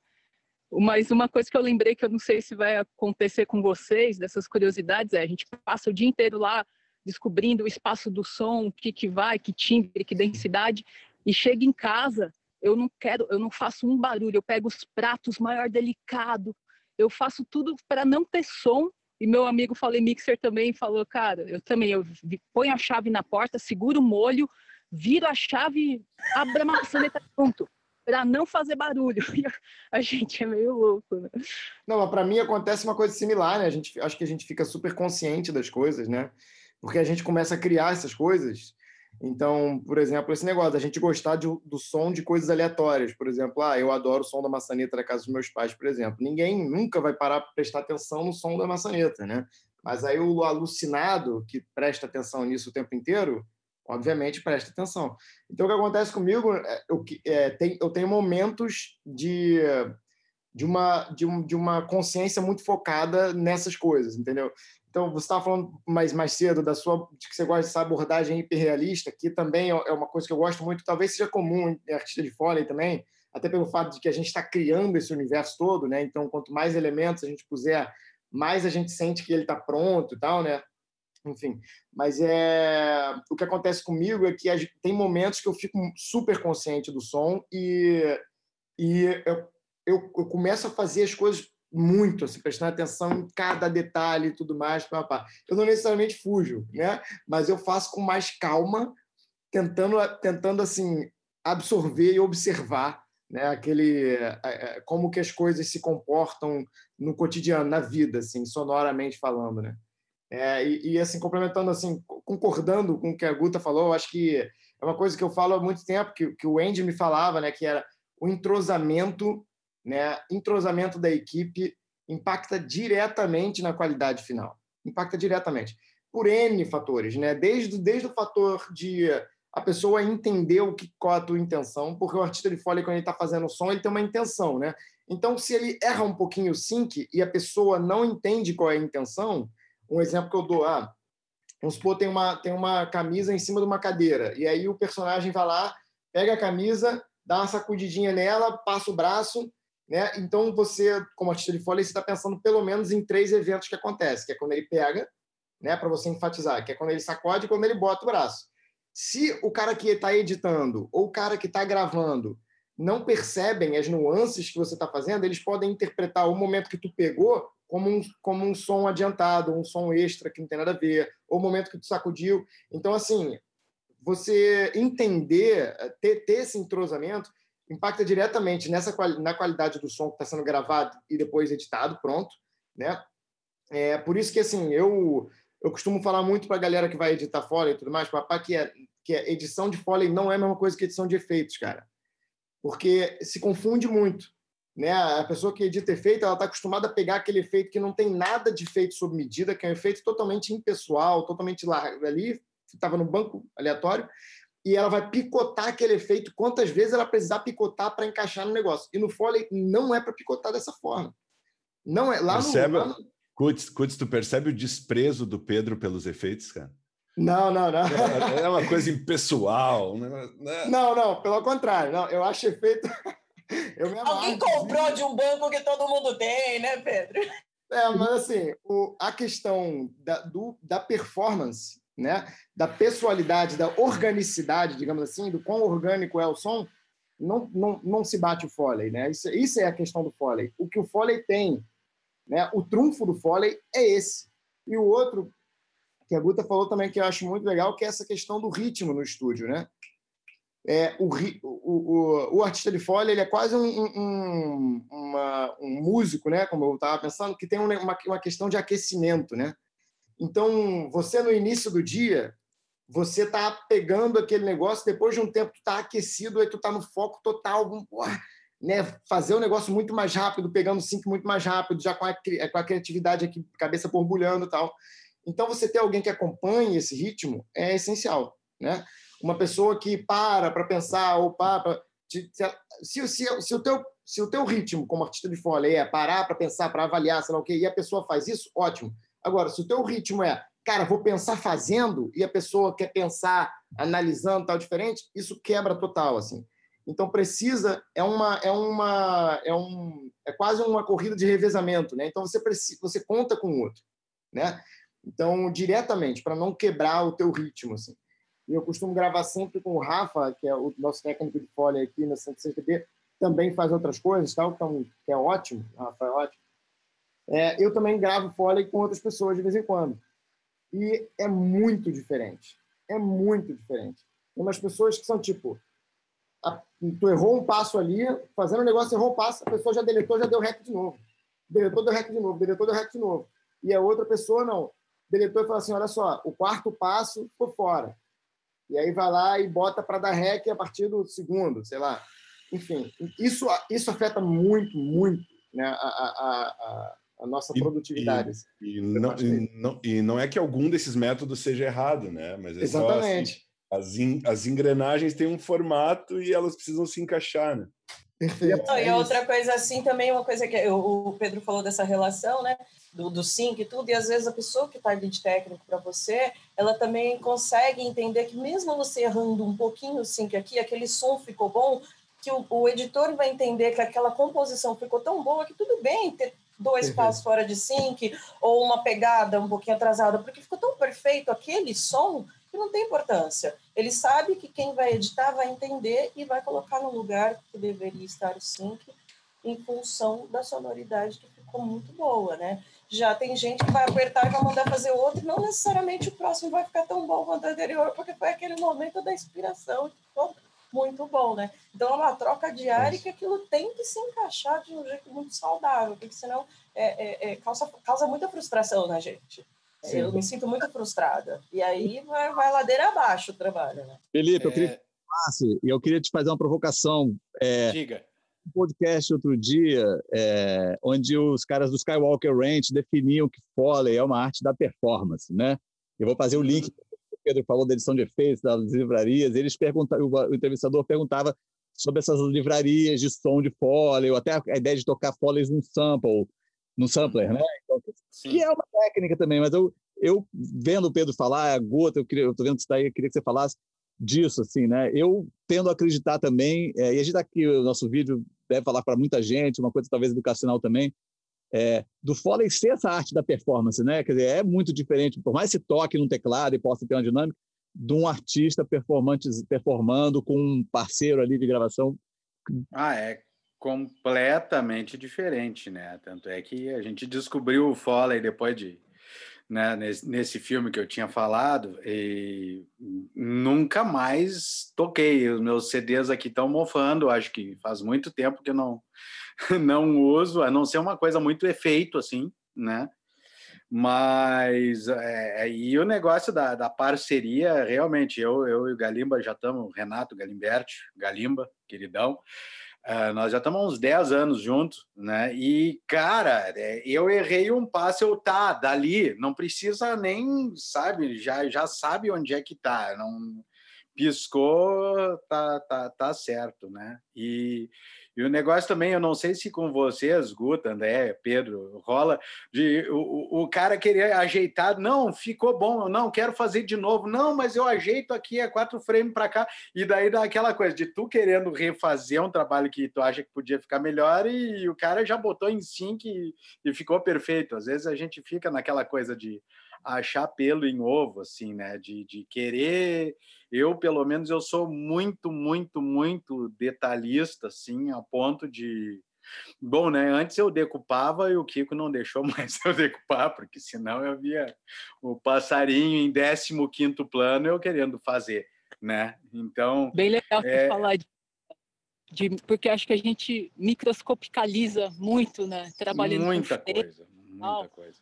Mas uma coisa que eu lembrei que eu não sei se vai acontecer com vocês, dessas curiosidades, é a gente passa o dia inteiro lá descobrindo o espaço do som, o que, que vai, que timbre, que densidade, e chega em casa, eu não quero, eu não faço um barulho, eu pego os pratos maior delicado, eu faço tudo para não ter som. E meu amigo Falei Mixer também falou, cara, eu também, eu ponho a chave na porta, seguro o molho, viro a chave, abro a maçaneta, pronto para não fazer barulho. a gente é meio louco, né? Não, mas para mim acontece uma coisa similar, né? A gente, acho que a gente fica super consciente das coisas, né? Porque a gente começa a criar essas coisas. Então, por exemplo, esse negócio da gente gostar de, do som de coisas aleatórias. Por exemplo, ah, eu adoro o som da maçaneta da casa dos meus pais, por exemplo. Ninguém nunca vai parar para prestar atenção no som da maçaneta, né? Mas aí o alucinado que presta atenção nisso o tempo inteiro, obviamente presta atenção. Então, o que acontece comigo, é, eu, é, tem, eu tenho momentos de, de, uma, de, um, de uma consciência muito focada nessas coisas, entendeu? Então, você estava falando mais, mais cedo da sua, de que você gosta dessa abordagem hiperrealista, que também é, é uma coisa que eu gosto muito, talvez seja comum em artista de Foley também, até pelo fato de que a gente está criando esse universo todo, né? Então, quanto mais elementos a gente puser, mais a gente sente que ele está pronto e tal, né? enfim. Mas é o que acontece comigo é que tem momentos que eu fico super consciente do som e, e eu, eu, eu começo a fazer as coisas muito, assim, prestando atenção em cada detalhe e tudo mais. Pá, Eu não necessariamente fujo, né? mas eu faço com mais calma, tentando, tentando assim absorver e observar né? Aquele como que as coisas se comportam no cotidiano, na vida, assim, sonoramente falando, né? É, e, e, assim, complementando, assim, concordando com o que a Guta falou, acho que é uma coisa que eu falo há muito tempo, que, que o Andy me falava, né, que era o entrosamento, né, entrosamento da equipe impacta diretamente na qualidade final. Impacta diretamente. Por N fatores, né? Desde, desde o fator de a pessoa entender o que, qual a tua intenção, porque o artista de folha, quando ele está fazendo o som, ele tem uma intenção, né? Então, se ele erra um pouquinho o sync e a pessoa não entende qual é a intenção, um exemplo que eu dou, ah, vamos supor, tem uma, tem uma camisa em cima de uma cadeira, e aí o personagem vai lá, pega a camisa, dá uma sacudidinha nela, passa o braço, né? Então você, como artista de folha, você está pensando pelo menos em três eventos que acontecem, que é quando ele pega, né, para você enfatizar, que é quando ele sacode e quando ele bota o braço. Se o cara que está editando ou o cara que está gravando não percebem as nuances que você está fazendo, eles podem interpretar o momento que tu pegou como um, como um som adiantado, um som extra que não tem nada a ver, ou o momento que tu sacudiu. Então, assim, você entender, ter, ter esse entrosamento, impacta diretamente nessa na qualidade do som que está sendo gravado e depois editado, pronto, né? É por isso que assim eu eu costumo falar muito para a galera que vai editar Foley e tudo mais, papá, que é que é edição de Foley não é a mesma coisa que edição de efeitos, cara, porque se confunde muito, né? A pessoa que edita efeito, ela está acostumada a pegar aquele efeito que não tem nada de efeito sob medida, que é um efeito totalmente impessoal, totalmente largo ali, estava no banco aleatório, e ela vai picotar aquele efeito quantas vezes ela precisar picotar para encaixar no negócio. E no Foley não é para picotar dessa forma. Não é lá Percebe, no. Kutz, Kutz, tu percebe o desprezo do Pedro pelos efeitos, cara? Não, não, não. É, é uma coisa impessoal. Né? Não, não, pelo contrário. Não, eu acho efeito. eu Alguém comprou de um banco que todo mundo tem, né, Pedro? É, mas assim, o, a questão da, do, da performance né? da pessoalidade, da organicidade, digamos assim, do quão orgânico é o som, não, não, não se bate o Foley. Né? Isso, isso é a questão do Foley. O que o Foley tem, né? o trunfo do Foley é esse. E o outro, que a Guta falou também, que eu acho muito legal, que é essa questão do ritmo no estúdio. Né? É, o, o, o, o artista de Foley ele é quase um, um, uma, um músico, né? como eu estava pensando, que tem uma, uma questão de aquecimento, né? Então, você no início do dia, você está pegando aquele negócio, depois de um tempo tu está aquecido, aí tu está no foco total, né, fazer o um negócio muito mais rápido, pegando o sync muito mais rápido, já com a, com a criatividade aqui, cabeça borbulhando e tal. Então, você ter alguém que acompanhe esse ritmo é essencial, né? Uma pessoa que para para pensar ou para se, se, se, se, o teu, se o teu ritmo como artista de folha é parar para pensar, para avaliar, sei lá o quê, e a pessoa faz isso, ótimo. Agora, se o teu ritmo é, cara, vou pensar fazendo, e a pessoa quer pensar analisando tal diferente, isso quebra total, assim. Então precisa é uma é uma é um é quase uma corrida de revezamento, né? Então você precisa você conta com o outro, né? Então diretamente para não quebrar o teu ritmo, assim. E eu costumo gravar sempre com o Rafa, que é o nosso técnico de folha aqui na 106 também faz outras coisas, tal, então, que é ótimo, Rafa é ótimo. É, eu também gravo Foley com outras pessoas de vez em quando. E é muito diferente. É muito diferente. Tem umas pessoas que são tipo. A, tu errou um passo ali, fazendo um negócio, errou um passo, a pessoa já deletou, já deu rec de novo. Deletou, deu rec de novo, deletou, deu rec de novo. E a outra pessoa não. Deletou e falou assim: olha só, o quarto passo ficou fora. E aí vai lá e bota para dar rec a partir do segundo, sei lá. Enfim, isso, isso afeta muito, muito né, a, a, a a nossa produtividade. E, e, não, e, não, e, não, é que algum desses métodos seja errado, né? Mas é Exatamente. Só, assim, as, as engrenagens têm um formato e elas precisam se encaixar, né? Perfeito. Não, e é outra coisa assim também, uma coisa que o Pedro falou dessa relação, né? Do, do sync e tudo, e às vezes a pessoa que está ali de técnico para você, ela também consegue entender que mesmo você errando um pouquinho o sync aqui, aquele som ficou bom, que o, o editor vai entender que aquela composição ficou tão boa que tudo bem ter dois passos fora de sync ou uma pegada um pouquinho atrasada, porque ficou tão perfeito aquele som que não tem importância. Ele sabe que quem vai editar vai entender e vai colocar no lugar que deveria estar o sync em função da sonoridade que ficou muito boa, né? Já tem gente que vai apertar e vai mandar fazer outro, não necessariamente o próximo vai ficar tão bom quanto o anterior, porque foi aquele momento da inspiração ficou muito bom, né? Então é uma troca diária que aquilo tem que se encaixar de um jeito muito saudável, porque senão é, é, é causa, causa muita frustração na gente. Sim. Eu me sinto muito frustrada. E aí vai, vai ladeira abaixo o trabalho, né? Felipe, eu queria é. e eu queria te fazer uma provocação. É, Diga. Um podcast outro dia, é, onde os caras do Skywalker Ranch definiam que Foley é uma arte da performance, né? Eu vou fazer o link uhum. Pedro falou da edição de efeitos, das livrarias, eles perguntavam, o entrevistador perguntava sobre essas livrarias de som de Foley, ou até a ideia de tocar Foley num sample, num sampler, né? Então, que é uma técnica também, mas eu, eu vendo o Pedro falar, a gota, eu, queria, eu tô vendo isso daí, eu queria que você falasse disso, assim, né? Eu tendo a acreditar também, é, e a gente tá aqui, o nosso vídeo deve falar para muita gente, uma coisa talvez educacional também, é, do Foley ser essa arte da performance, né? Quer dizer, é muito diferente, por mais que toque num teclado e possa ter uma dinâmica, de um artista performante performando com um parceiro ali de gravação. Ah, é completamente diferente, né? Tanto é que a gente descobriu o Foley depois de né, nesse, nesse, filme que eu tinha falado e nunca mais toquei. Os meus CDs aqui estão mofando, acho que faz muito tempo que eu não, não uso, a não ser uma coisa muito efeito, assim, né? Mas é, e o negócio da, da parceria, realmente, eu, eu e o Galimba já estamos, Renato Galimberti, Galimba, queridão, Uh, nós já estamos uns 10 anos juntos, né? E, cara, é, eu errei um passo, eu tá, dali, não precisa nem, sabe, já, já sabe onde é que tá, não piscou, tá, tá, tá certo, né? E, e o negócio também, eu não sei se com vocês, Guta, André, Pedro, rola, de o, o cara querer ajeitar, não, ficou bom, não, quero fazer de novo, não, mas eu ajeito aqui, é quatro frames para cá, e daí dá aquela coisa de tu querendo refazer um trabalho que tu acha que podia ficar melhor e, e o cara já botou em sync e, e ficou perfeito. Às vezes a gente fica naquela coisa de achar pelo em ovo, assim, né? De, de querer. Eu, pelo menos, eu sou muito, muito, muito detalhista, assim, a ponto de. Bom, né? Antes eu decupava e o Kiko não deixou mais eu decupar, porque senão eu via o passarinho em 15 plano eu querendo fazer, né? Então. Bem legal é... falar de de, porque acho que a gente microscopicaliza muito, né? Trabalhando muita coisa, muita coisa.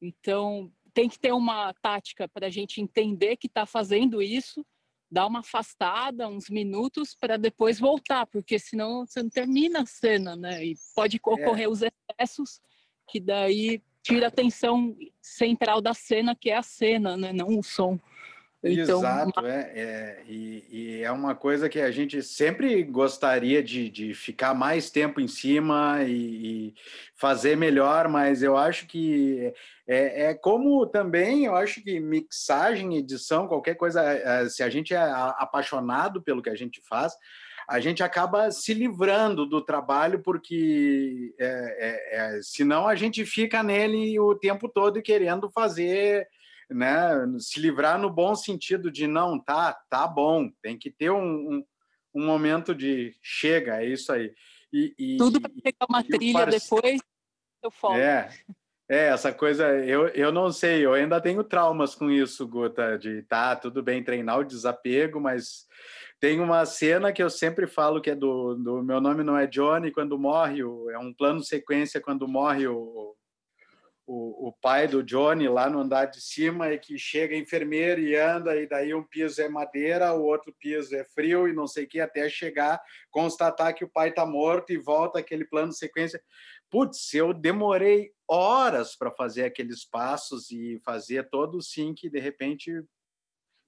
Então, tem que ter uma tática para a gente entender que está fazendo isso, dar uma afastada, uns minutos, para depois voltar, porque senão você não termina a cena, né? E pode é. ocorrer é. os excessos que daí tira a atenção central da cena, que é a cena, né? Não o som. Então, Exato, é, é e, e, é uma coisa que a gente sempre gostaria de, de ficar mais tempo em cima e, e fazer melhor, mas eu acho que é, é, como também, eu acho que mixagem, edição, qualquer coisa, é, se a gente é apaixonado pelo que a gente faz, a gente acaba se livrando do trabalho, porque é senão a gente fica nele o tempo todo querendo fazer né, se livrar no bom sentido de não, tá, tá bom, tem que ter um, um, um momento de chega, é isso aí. E, e Tudo para pegar uma trilha parce... depois, eu falo. É, é, essa coisa, eu, eu não sei, eu ainda tenho traumas com isso, Guta, de tá, tudo bem treinar o desapego, mas tem uma cena que eu sempre falo que é do, do Meu Nome Não É Johnny, quando morre, o, é um plano sequência quando morre o, o, o pai do Johnny lá no andar de cima e que chega enfermeiro e anda e daí um piso é madeira, o outro piso é frio e não sei o que até chegar constatar que o pai está morto e volta aquele plano de sequência. Putz, eu demorei horas para fazer aqueles passos e fazer todo o sync de repente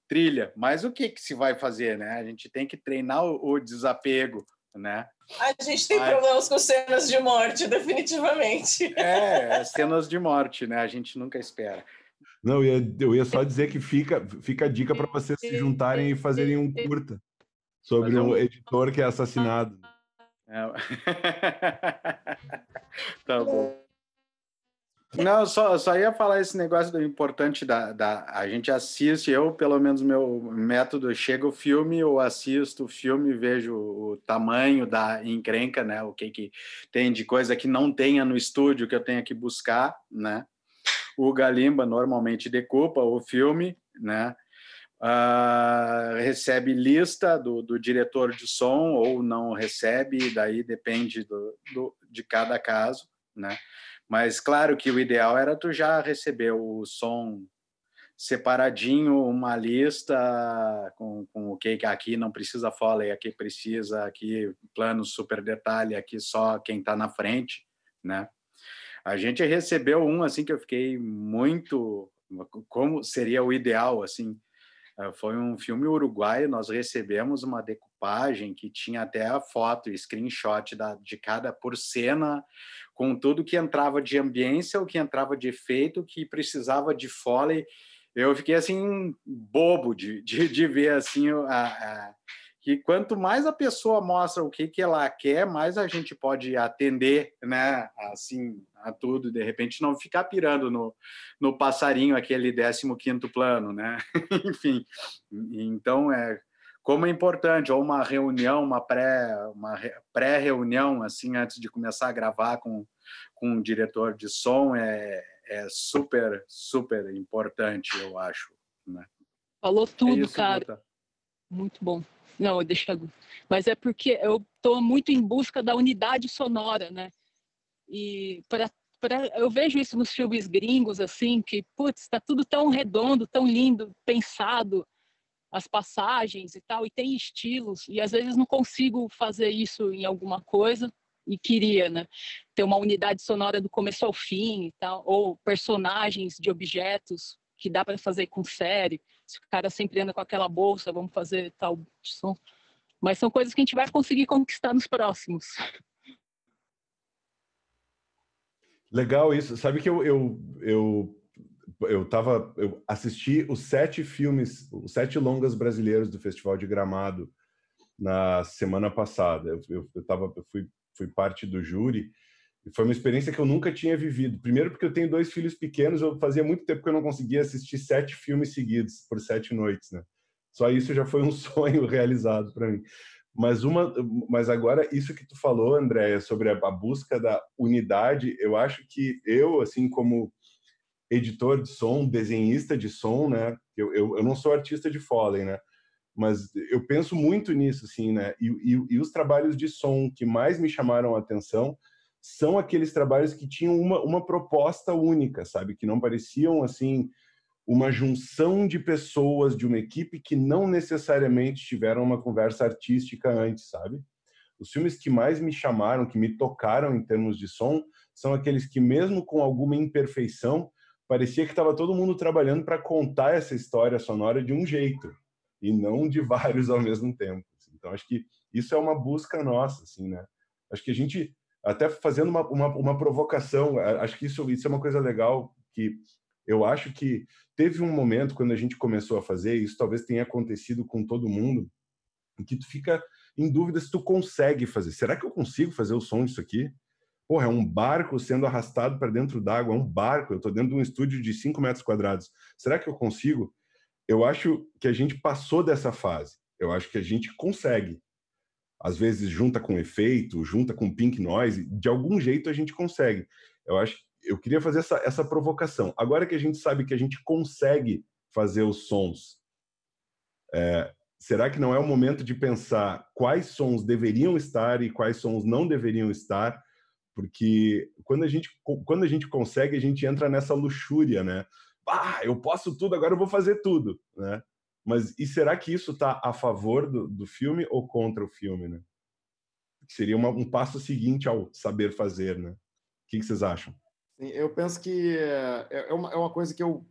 trilha. Mas o que que se vai fazer, né? A gente tem que treinar o, o desapego, né? A gente tem Mas... problemas com cenas de morte, definitivamente. É, cenas de morte, né? A gente nunca espera. Não, eu ia, eu ia só dizer que fica, fica a dica para vocês se juntarem e fazerem um curta sobre um editor que é assassinado. É. tá bom. Não, só, só ia falar esse negócio do importante da, da. A gente assiste, eu, pelo menos, meu método, chega o filme, eu assisto o filme, vejo o tamanho da encrenca, né? O que, que tem de coisa que não tenha no estúdio que eu tenha que buscar, né? O Galimba normalmente decupa o filme, né? Uh, recebe lista do, do, diretor de som ou não recebe, daí depende do, do, de cada caso, né? Mas claro que o ideal era tu já receber o som separadinho, uma lista com, com o que aqui não precisa foley, aqui precisa, aqui plano super detalhe, aqui só quem está na frente, né? A gente recebeu um assim que eu fiquei muito como seria o ideal assim foi um filme uruguaio nós recebemos uma decupagem que tinha até a foto screenshot da, de cada por cena com tudo que entrava de ambiência, o que entrava de efeito, o que precisava de foley. Eu fiquei assim bobo de, de, de ver assim a, a, que quanto mais a pessoa mostra o que, que ela quer, mais a gente pode atender, né? Assim, a tudo, de repente não ficar pirando no, no passarinho aquele 15 quinto plano, né? Enfim, então é como é importante, ou uma reunião, uma pré uma pré-reunião assim antes de começar a gravar com com o diretor de som é, é super, super importante, eu acho. Né? Falou tudo, é isso, cara. Muito bom. Não, deixa. Mas é porque eu estou muito em busca da unidade sonora, né? E para eu vejo isso nos filmes gringos, assim, que, putz, está tudo tão redondo, tão lindo, pensado, as passagens e tal, e tem estilos, e às vezes não consigo fazer isso em alguma coisa, e queria, né? Ter uma unidade sonora do começo ao fim e tal, ou personagens de objetos que dá para fazer com série. Se o cara sempre anda com aquela bolsa, vamos fazer tal som. Mas são coisas que a gente vai conseguir conquistar nos próximos. Legal isso. Sabe que eu, eu, eu, eu tava. Eu assisti os sete filmes, os sete longas brasileiros do Festival de Gramado na semana passada. Eu, eu, eu, tava, eu fui, fui parte do júri foi uma experiência que eu nunca tinha vivido. Primeiro, porque eu tenho dois filhos pequenos, eu fazia muito tempo que eu não conseguia assistir sete filmes seguidos por sete noites, né? Só isso já foi um sonho realizado para mim. Mas uma, mas agora isso que tu falou, Andréia, sobre a, a, busca da unidade, eu acho que eu, assim como editor de som, desenhista de som, né? Eu, eu, eu não sou artista de Foley, né? Mas eu penso muito nisso, assim, né? E, e, e os trabalhos de som que mais me chamaram a atenção são aqueles trabalhos que tinham uma, uma proposta única, sabe? Que não pareciam, assim, uma junção de pessoas de uma equipe que não necessariamente tiveram uma conversa artística antes, sabe? Os filmes que mais me chamaram, que me tocaram em termos de som, são aqueles que, mesmo com alguma imperfeição, parecia que estava todo mundo trabalhando para contar essa história sonora de um jeito e não de vários ao mesmo tempo. Então, acho que isso é uma busca nossa, assim, né? Acho que a gente, até fazendo uma, uma, uma provocação, acho que isso, isso é uma coisa legal que eu acho que teve um momento quando a gente começou a fazer, isso talvez tenha acontecido com todo mundo, em que tu fica em dúvida se tu consegue fazer. Será que eu consigo fazer o som disso aqui? Porra, é um barco sendo arrastado para dentro d'água, é um barco, eu estou dentro de um estúdio de 5 metros quadrados. Será que eu consigo? Eu acho que a gente passou dessa fase. Eu acho que a gente consegue. Às vezes junta com efeito, junta com pink noise, de algum jeito a gente consegue. Eu acho eu queria fazer essa, essa provocação. Agora que a gente sabe que a gente consegue fazer os sons, é, será que não é o momento de pensar quais sons deveriam estar e quais sons não deveriam estar? Porque quando a gente, quando a gente consegue, a gente entra nessa luxúria, né? Ah, eu posso tudo, agora eu vou fazer tudo, né? Mas e será que isso está a favor do, do filme ou contra o filme, né? Seria uma, um passo seguinte ao saber fazer, né? O que, que vocês acham? Eu penso que é, é uma, é uma coisa que eu,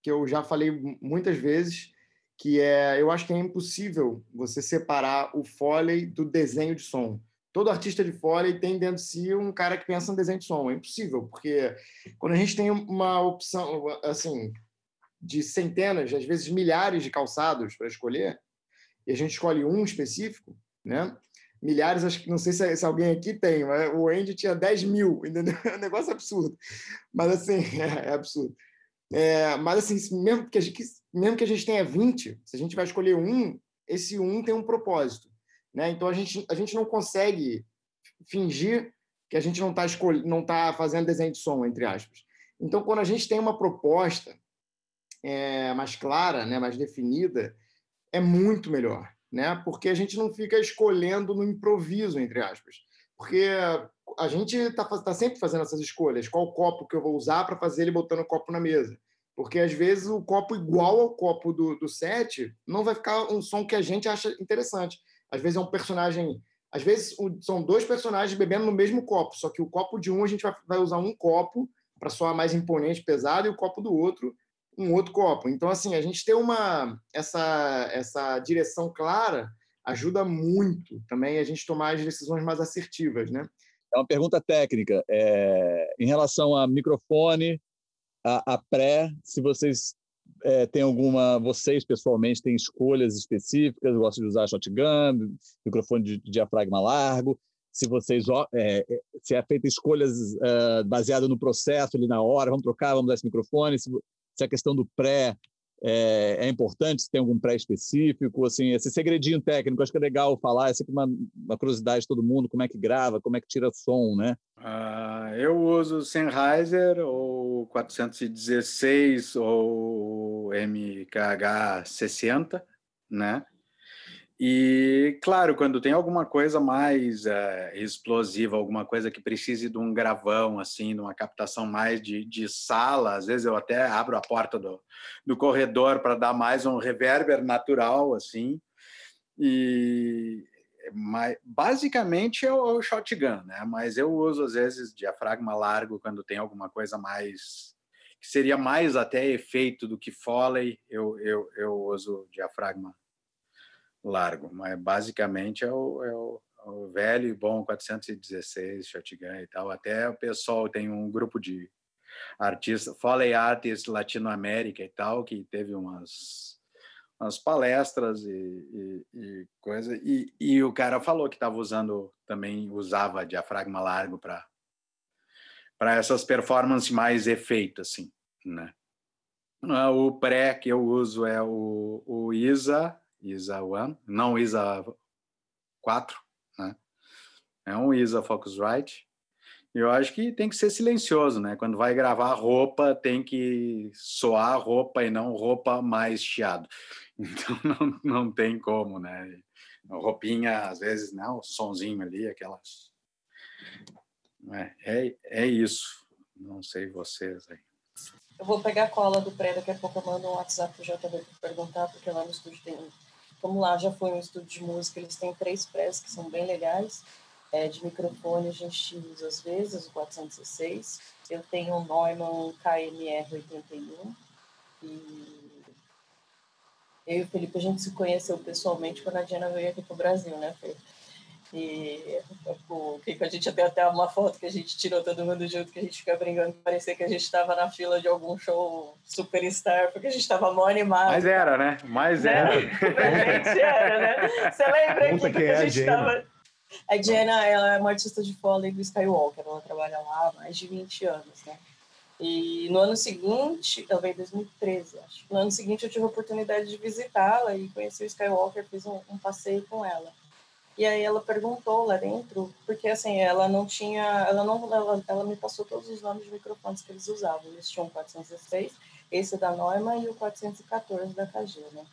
que eu já falei muitas vezes, que é, eu acho que é impossível você separar o Foley do desenho de som. Todo artista de Foley tem dentro de si um cara que pensa no desenho de som. É impossível, porque quando a gente tem uma opção, assim, de centenas, às vezes milhares de calçados para escolher, e a gente escolhe um específico, né? milhares, acho que não sei se, alguém aqui tem, mas o Andy tinha 10 mil, entendeu? É um negócio absurdo. Mas assim, é, é absurdo. É, mas assim, mesmo que, a gente, mesmo que a gente tenha 20, se a gente vai escolher um, esse um tem um propósito. Né? Então a gente, a gente não consegue fingir que a gente não está não tá fazendo desenho de som, entre aspas. Então, quando a gente tem uma proposta é, mais clara, né, mais definida, é muito melhor né? Porque a gente não fica escolhendo no improviso, entre aspas. Porque a gente está tá sempre fazendo essas escolhas. Qual copo que eu vou usar para fazer ele botando o copo na mesa? Porque às vezes o copo igual ao copo do, do set não vai ficar um som que a gente acha interessante. Às vezes é um personagem. Às vezes são dois personagens bebendo no mesmo copo, só que o copo de um a gente vai, vai usar um copo para soar mais imponente, pesado, e o copo do outro um outro copo. Então, assim, a gente ter uma essa essa direção clara ajuda muito também a gente tomar as decisões mais assertivas, né? É uma pergunta técnica. É, em relação a microfone, a, a pré, se vocês é, têm alguma, vocês pessoalmente têm escolhas específicas, gostam de usar shotgun, microfone de, de diafragma largo, se vocês é, é, se é feita escolhas uh, baseadas no processo ali na hora, vamos trocar, vamos dar esse microfone, se, se a questão do pré é, é, importante, se tem algum pré específico, assim, esse segredinho técnico, acho que é legal falar, é sempre uma, uma curiosidade de todo mundo, como é que grava, como é que tira som, né? Uh, eu uso Sennheiser ou o 416 ou MKH 60, né? E, claro, quando tem alguma coisa mais é, explosiva, alguma coisa que precise de um gravão, assim, de uma captação mais de, de sala, às vezes eu até abro a porta do, do corredor para dar mais um reverber natural, assim. E mas, basicamente é o shotgun, né? Mas eu uso, às vezes, diafragma largo quando tem alguma coisa mais que seria mais até efeito do que foley, eu, eu, eu uso diafragma largo, mas basicamente é o, é o, é o velho e bom 416 shotgun e tal. Até o pessoal tem um grupo de artistas, Foley Artists Latinoamérica e tal, que teve umas, umas palestras e, e, e coisa. E, e o cara falou que estava usando, também usava diafragma largo para para essas performances mais efeito, assim, né? Ah, o pré que eu uso é o, o ISA ISA 1, não ISA 4, né? É um ISA Focusrite. Eu acho que tem que ser silencioso, né? Quando vai gravar roupa, tem que soar roupa e não roupa mais chiado. Então não, não tem como, né? Roupinha, às vezes, né? O sonzinho ali, aquelas. É, é, é isso. Não sei vocês aí. Eu vou pegar a cola do pré, daqui a pouco eu mando um WhatsApp pro JB para perguntar, porque lá no estúdio tem como lá já foi um estúdio de música, eles têm três prés que são bem legais. É, de microfone a gente usa às vezes o 416. Eu tenho um Neumann KMR81 e eu e o Felipe a gente se conheceu pessoalmente quando a Diana veio aqui para o Brasil, né, Felipe? E o que a gente tem até uma foto que a gente tirou todo mundo junto, que a gente fica brincando, parecia que a gente estava na fila de algum show superstar, porque a gente estava mó animado. Mas era, né? Mas né? era. Realmente era, né? Você lembra que, que, é a gente estava. A Jenna, ela é uma artista de foley do Skywalker, ela trabalha lá há mais de 20 anos, né? E no ano seguinte, ela veio em 2013, acho. No ano seguinte eu tive a oportunidade de visitá-la e conheci o Skywalker, fiz um, um passeio com ela. E aí ela perguntou lá dentro, porque assim, ela não tinha, ela não, ela, ela me passou todos os nomes de microfones que eles usavam. Eles tinham o 416, esse da Neumann e o 414 da KG, né?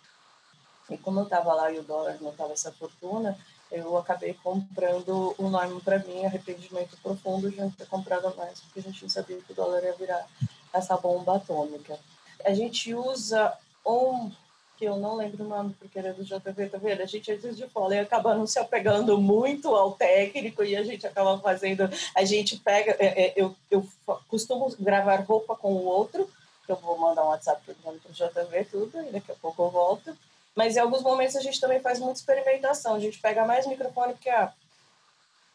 E como eu estava lá e o dólar não estava essa fortuna, eu acabei comprando o Neumann para mim, arrependimento profundo de não ter comprado mais, porque a gente não sabia que o dólar ia virar essa bomba atômica. A gente usa um que eu não lembro o nome porque era do JV, tá vendo? A gente às vezes de fala e acaba se apegando muito ao técnico e a gente acaba fazendo, a gente pega, é, é, eu, eu costumo gravar roupa com o outro, que eu vou mandar um WhatsApp para o JV tudo e daqui a pouco eu volto. Mas em alguns momentos a gente também faz muita experimentação, a gente pega mais microfone porque ah,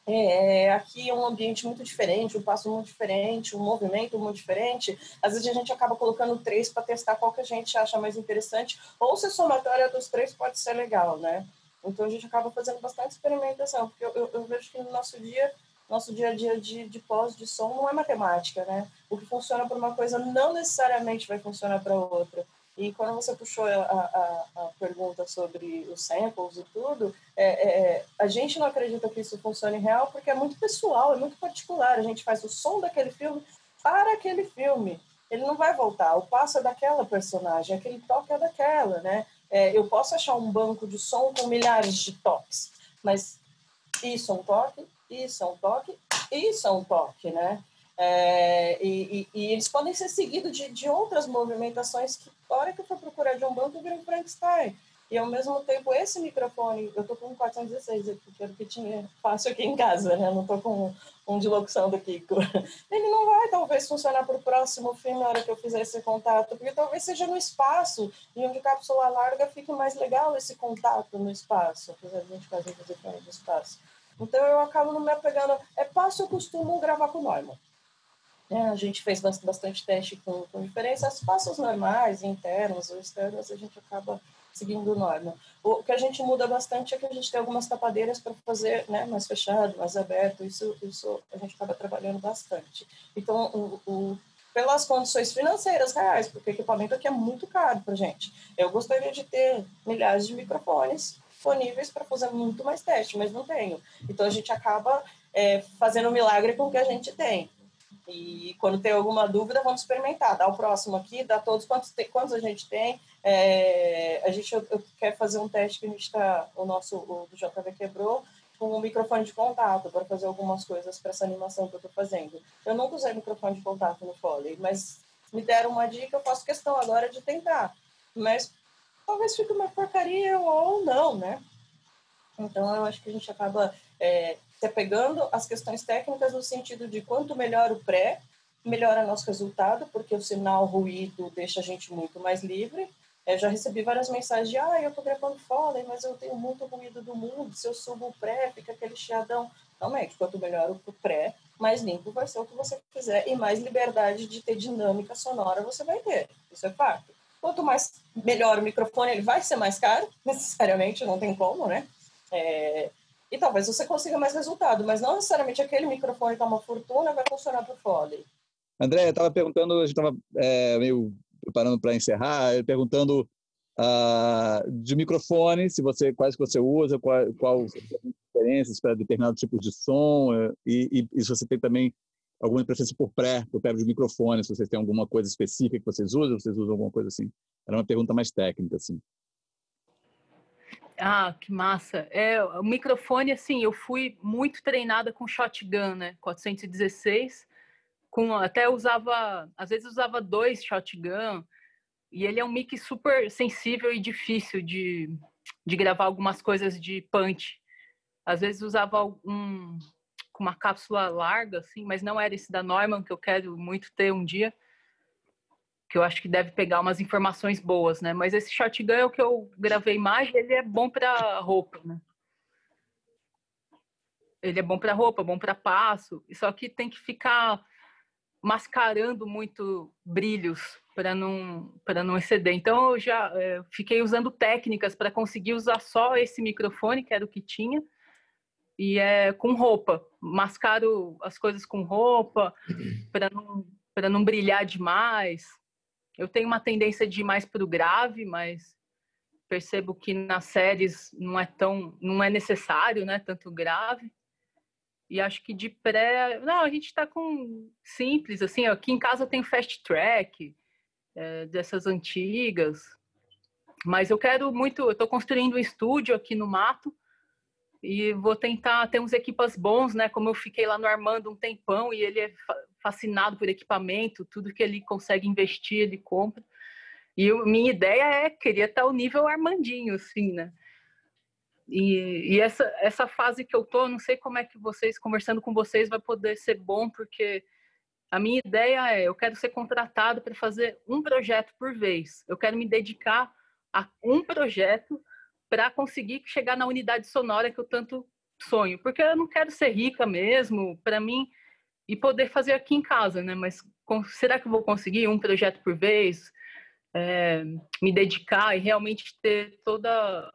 é, aqui é um ambiente muito diferente, um passo muito diferente, um movimento muito diferente. Às vezes a gente acaba colocando três para testar qual que a gente acha mais interessante, ou se a somatória dos três pode ser legal, né? Então a gente acaba fazendo bastante experimentação, porque eu, eu, eu vejo que no nosso dia, nosso dia a dia de, de pós de som não é matemática, né? O que funciona para uma coisa não necessariamente vai funcionar para outra. E quando você puxou a, a, a, pergunta sobre os samples e tudo, é, é, a gente não acredita que isso funcione real porque é muito pessoal, é muito particular. A gente faz o som daquele filme para aquele filme. Ele não vai voltar. O passo é daquela personagem, aquele toque é daquela, né? É, eu posso achar um banco de som com milhares de toques, mas isso é um toque, isso é um toque, isso é um toque, né? É, e, e, e, eles podem ser seguidos de, de outras movimentações que, a hora que eu for procurar de um banco, vira um Frankenstein. E, ao mesmo tempo, esse microfone, eu tô com um 416, porque era o que tinha fácil aqui em casa, né? não tô com um de locução do Kiko. Ele não vai, talvez, funcionar para o próximo filme na hora que eu fizer esse contato, porque talvez seja no espaço, e onde cápsula larga fique mais legal esse contato no espaço, apesar de a gente fazer fazer no espaço. Então, eu acabo não me apegando. É fácil, eu costumo gravar com Neumann. É, a gente fez bastante teste com, com diferenças, passos normais, internos ou externos, a gente acaba seguindo norma. O que a gente muda bastante é que a gente tem algumas tapadeiras para fazer né, mais fechado, mais aberto, isso, isso a gente acaba trabalhando bastante. Então, o, o, pelas condições financeiras reais, porque o equipamento aqui é muito caro para gente. Eu gostaria de ter milhares de microfones disponíveis para fazer muito mais teste, mas não tenho. Então, a gente acaba é, fazendo um milagre com o que a gente tem. E quando tem alguma dúvida, vamos experimentar. Dá o próximo aqui, dá todos quantos, quantos a gente tem. É, a gente eu, eu quer fazer um teste que a gente está, o nosso o do JV quebrou, com um microfone de contato para fazer algumas coisas para essa animação que eu estou fazendo. Eu nunca usei microfone de contato no Foley, mas me deram uma dica, eu faço questão agora de tentar. Mas talvez fique uma porcaria ou não, né? Então eu acho que a gente acaba é, se apegando às questões técnicas no sentido de quanto melhor o pré, melhora nosso resultado, porque o sinal ruído deixa a gente muito mais livre. Eu já recebi várias mensagens de, ah, eu estou gravando fora, mas eu tenho muito ruído do mundo, se eu subo o pré, fica aquele chiadão. Realmente, quanto melhor o pré, mais limpo vai ser o que você quiser e mais liberdade de ter dinâmica sonora você vai ter. Isso é fato. Quanto mais melhor o microfone, ele vai ser mais caro, necessariamente, não tem como, né? É, e talvez você consiga mais resultado, mas não necessariamente aquele microfone que é uma fortuna vai funcionar para o Foley. André, eu estava perguntando, a gente estava é, meio preparando para encerrar, perguntando uh, de microfone, se você quais que você usa, qual, qual diferenças para determinado tipo de som eh, e, e, e, se você tem também alguma preferência por pré, por pré de microfone, se vocês têm alguma coisa específica que vocês usam, vocês usam alguma coisa assim. Era uma pergunta mais técnica, assim. Ah, que massa. É, o microfone, assim, eu fui muito treinada com shotgun, né? 416, com até usava, às vezes usava dois shotgun, e ele é um mic super sensível e difícil de, de gravar algumas coisas de punch. Às vezes usava um com uma cápsula larga, assim, mas não era esse da Neumann que eu quero muito ter um dia, que eu acho que deve pegar umas informações boas, né? Mas esse shotgun é o que eu gravei mais, ele é bom para roupa, né? Ele é bom para roupa, bom para passo, só que tem que ficar mascarando muito brilhos para não para não exceder. Então eu já é, fiquei usando técnicas para conseguir usar só esse microfone que era o que tinha e é com roupa. Mascaro as coisas com roupa para não para não brilhar demais. Eu tenho uma tendência de ir mais para o grave, mas percebo que nas séries não é tão não é necessário, né, tanto grave. E acho que de pré. Não, a gente está com simples, assim. Aqui em casa eu tenho fast track, é, dessas antigas. Mas eu quero muito. Eu estou construindo um estúdio aqui no mato e vou tentar ter uns equipas bons, né? Como eu fiquei lá no Armando um tempão e ele é fascinado por equipamento, tudo que ele consegue investir, ele compra. E eu, minha ideia é queria estar ao nível Armandinho, assim, né? E, e, essa, essa fase que eu tô, não sei como é que vocês, conversando com vocês, vai poder ser bom, porque a minha ideia é, eu quero ser contratado para fazer um projeto por vez. Eu quero me dedicar a um projeto para conseguir chegar na unidade sonora que eu tanto sonho. Porque eu não quero ser rica mesmo, para mim, e poder fazer aqui em casa, né? Mas com, será que eu vou conseguir um projeto por vez? É, me dedicar e realmente ter toda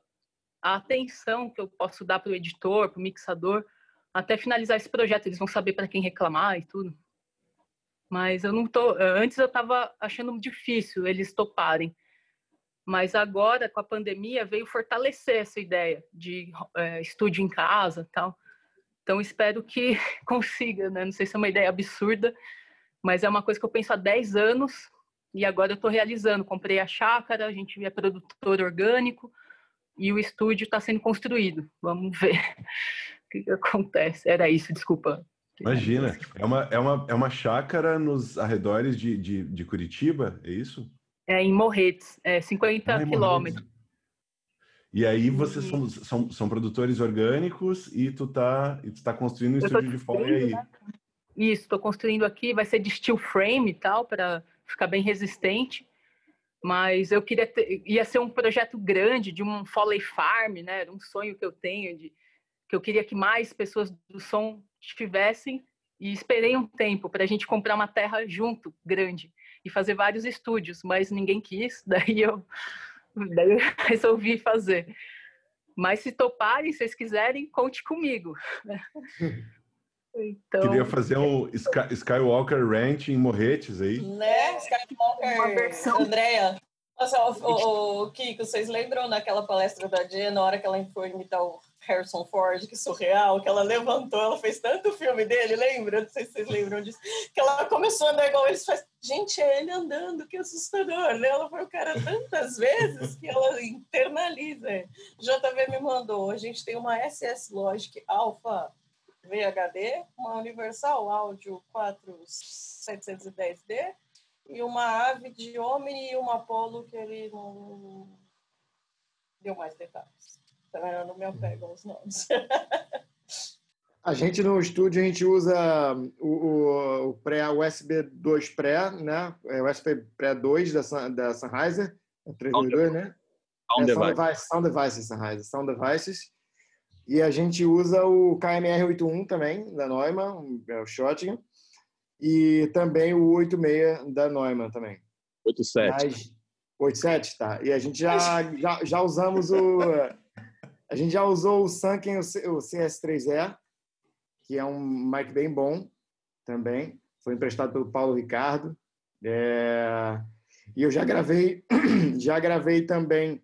a atenção que eu posso dar para o editor, para o mixador, até finalizar esse projeto. Eles vão saber para quem reclamar e tudo. Mas eu não tô. Antes eu estava achando difícil eles toparem. Mas agora, com a pandemia, veio fortalecer essa ideia de é, estúdio em casa tal. Então, espero que consiga, né? Não sei se é uma ideia absurda, mas é uma coisa que eu penso há 10 anos e agora eu estou realizando. Comprei a chácara, a gente é produtor orgânico, e o estúdio está sendo construído. Vamos ver o que, que, acontece. Era isso, desculpa. Imagina, é uma, é uma, é uma chácara nos arredores de, de, de Curitiba, é isso? É em Morretes, é 50 ah, quilômetros. E aí vocês e... São, são, são, produtores orgânicos e tu tá, e tu tá construindo um estúdio de fora aí. Né? Isso, estou construindo aqui, vai ser de steel frame e tal, para ficar bem resistente mas eu queria ter, ia ser um projeto grande de um Foley Farm, né? Era um sonho que eu tenho de que eu queria que mais pessoas do som tivessem e esperei um tempo para a gente comprar uma terra junto, grande, e fazer vários estúdios, mas ninguém quis, daí eu, daí eu resolvi fazer. Mas se toparem, se vocês quiserem, conte comigo. Então... Queria fazer um Sky, Skywalker Ranch em Morretes aí. Né? Skywalker, Andréia. Nossa, o, o, o, Kiko, vocês lembram naquela palestra da Dia, na hora que ela foi imitar o Harrison Ford, que surreal, que ela levantou, ela fez tanto filme dele, lembra? Não sei se vocês lembram disso. Que ela começou a andar igual eles faz. Gente, é ele andando, que assustador, né? Ela foi o cara tantas vezes que ela internaliza. JV me mandou, a gente tem uma SS Logic Alpha VHD, uma Universal Audio 4710D e uma Ave de Omni e uma Apollo que ele não deu mais detalhes. Vendo? Não me apego aos nomes. A gente no estúdio a gente usa o, o, o pré USB 2 pré, né? É o USB pré 2 da, da Sennheiser, 322, né? Sound é, Sound device. Devices, Sound Devices, Sennheiser, Sound Devices. E a gente usa o KMR81 também, da Neumann, é o Shotgun. E também o 86 da Neumann também. 87. Mas, 87, tá. E a gente já, já, já usamos o. A gente já usou o C- o CS3E, que é um mic bem bom também. Foi emprestado pelo Paulo Ricardo. É, E eu já gravei, já gravei também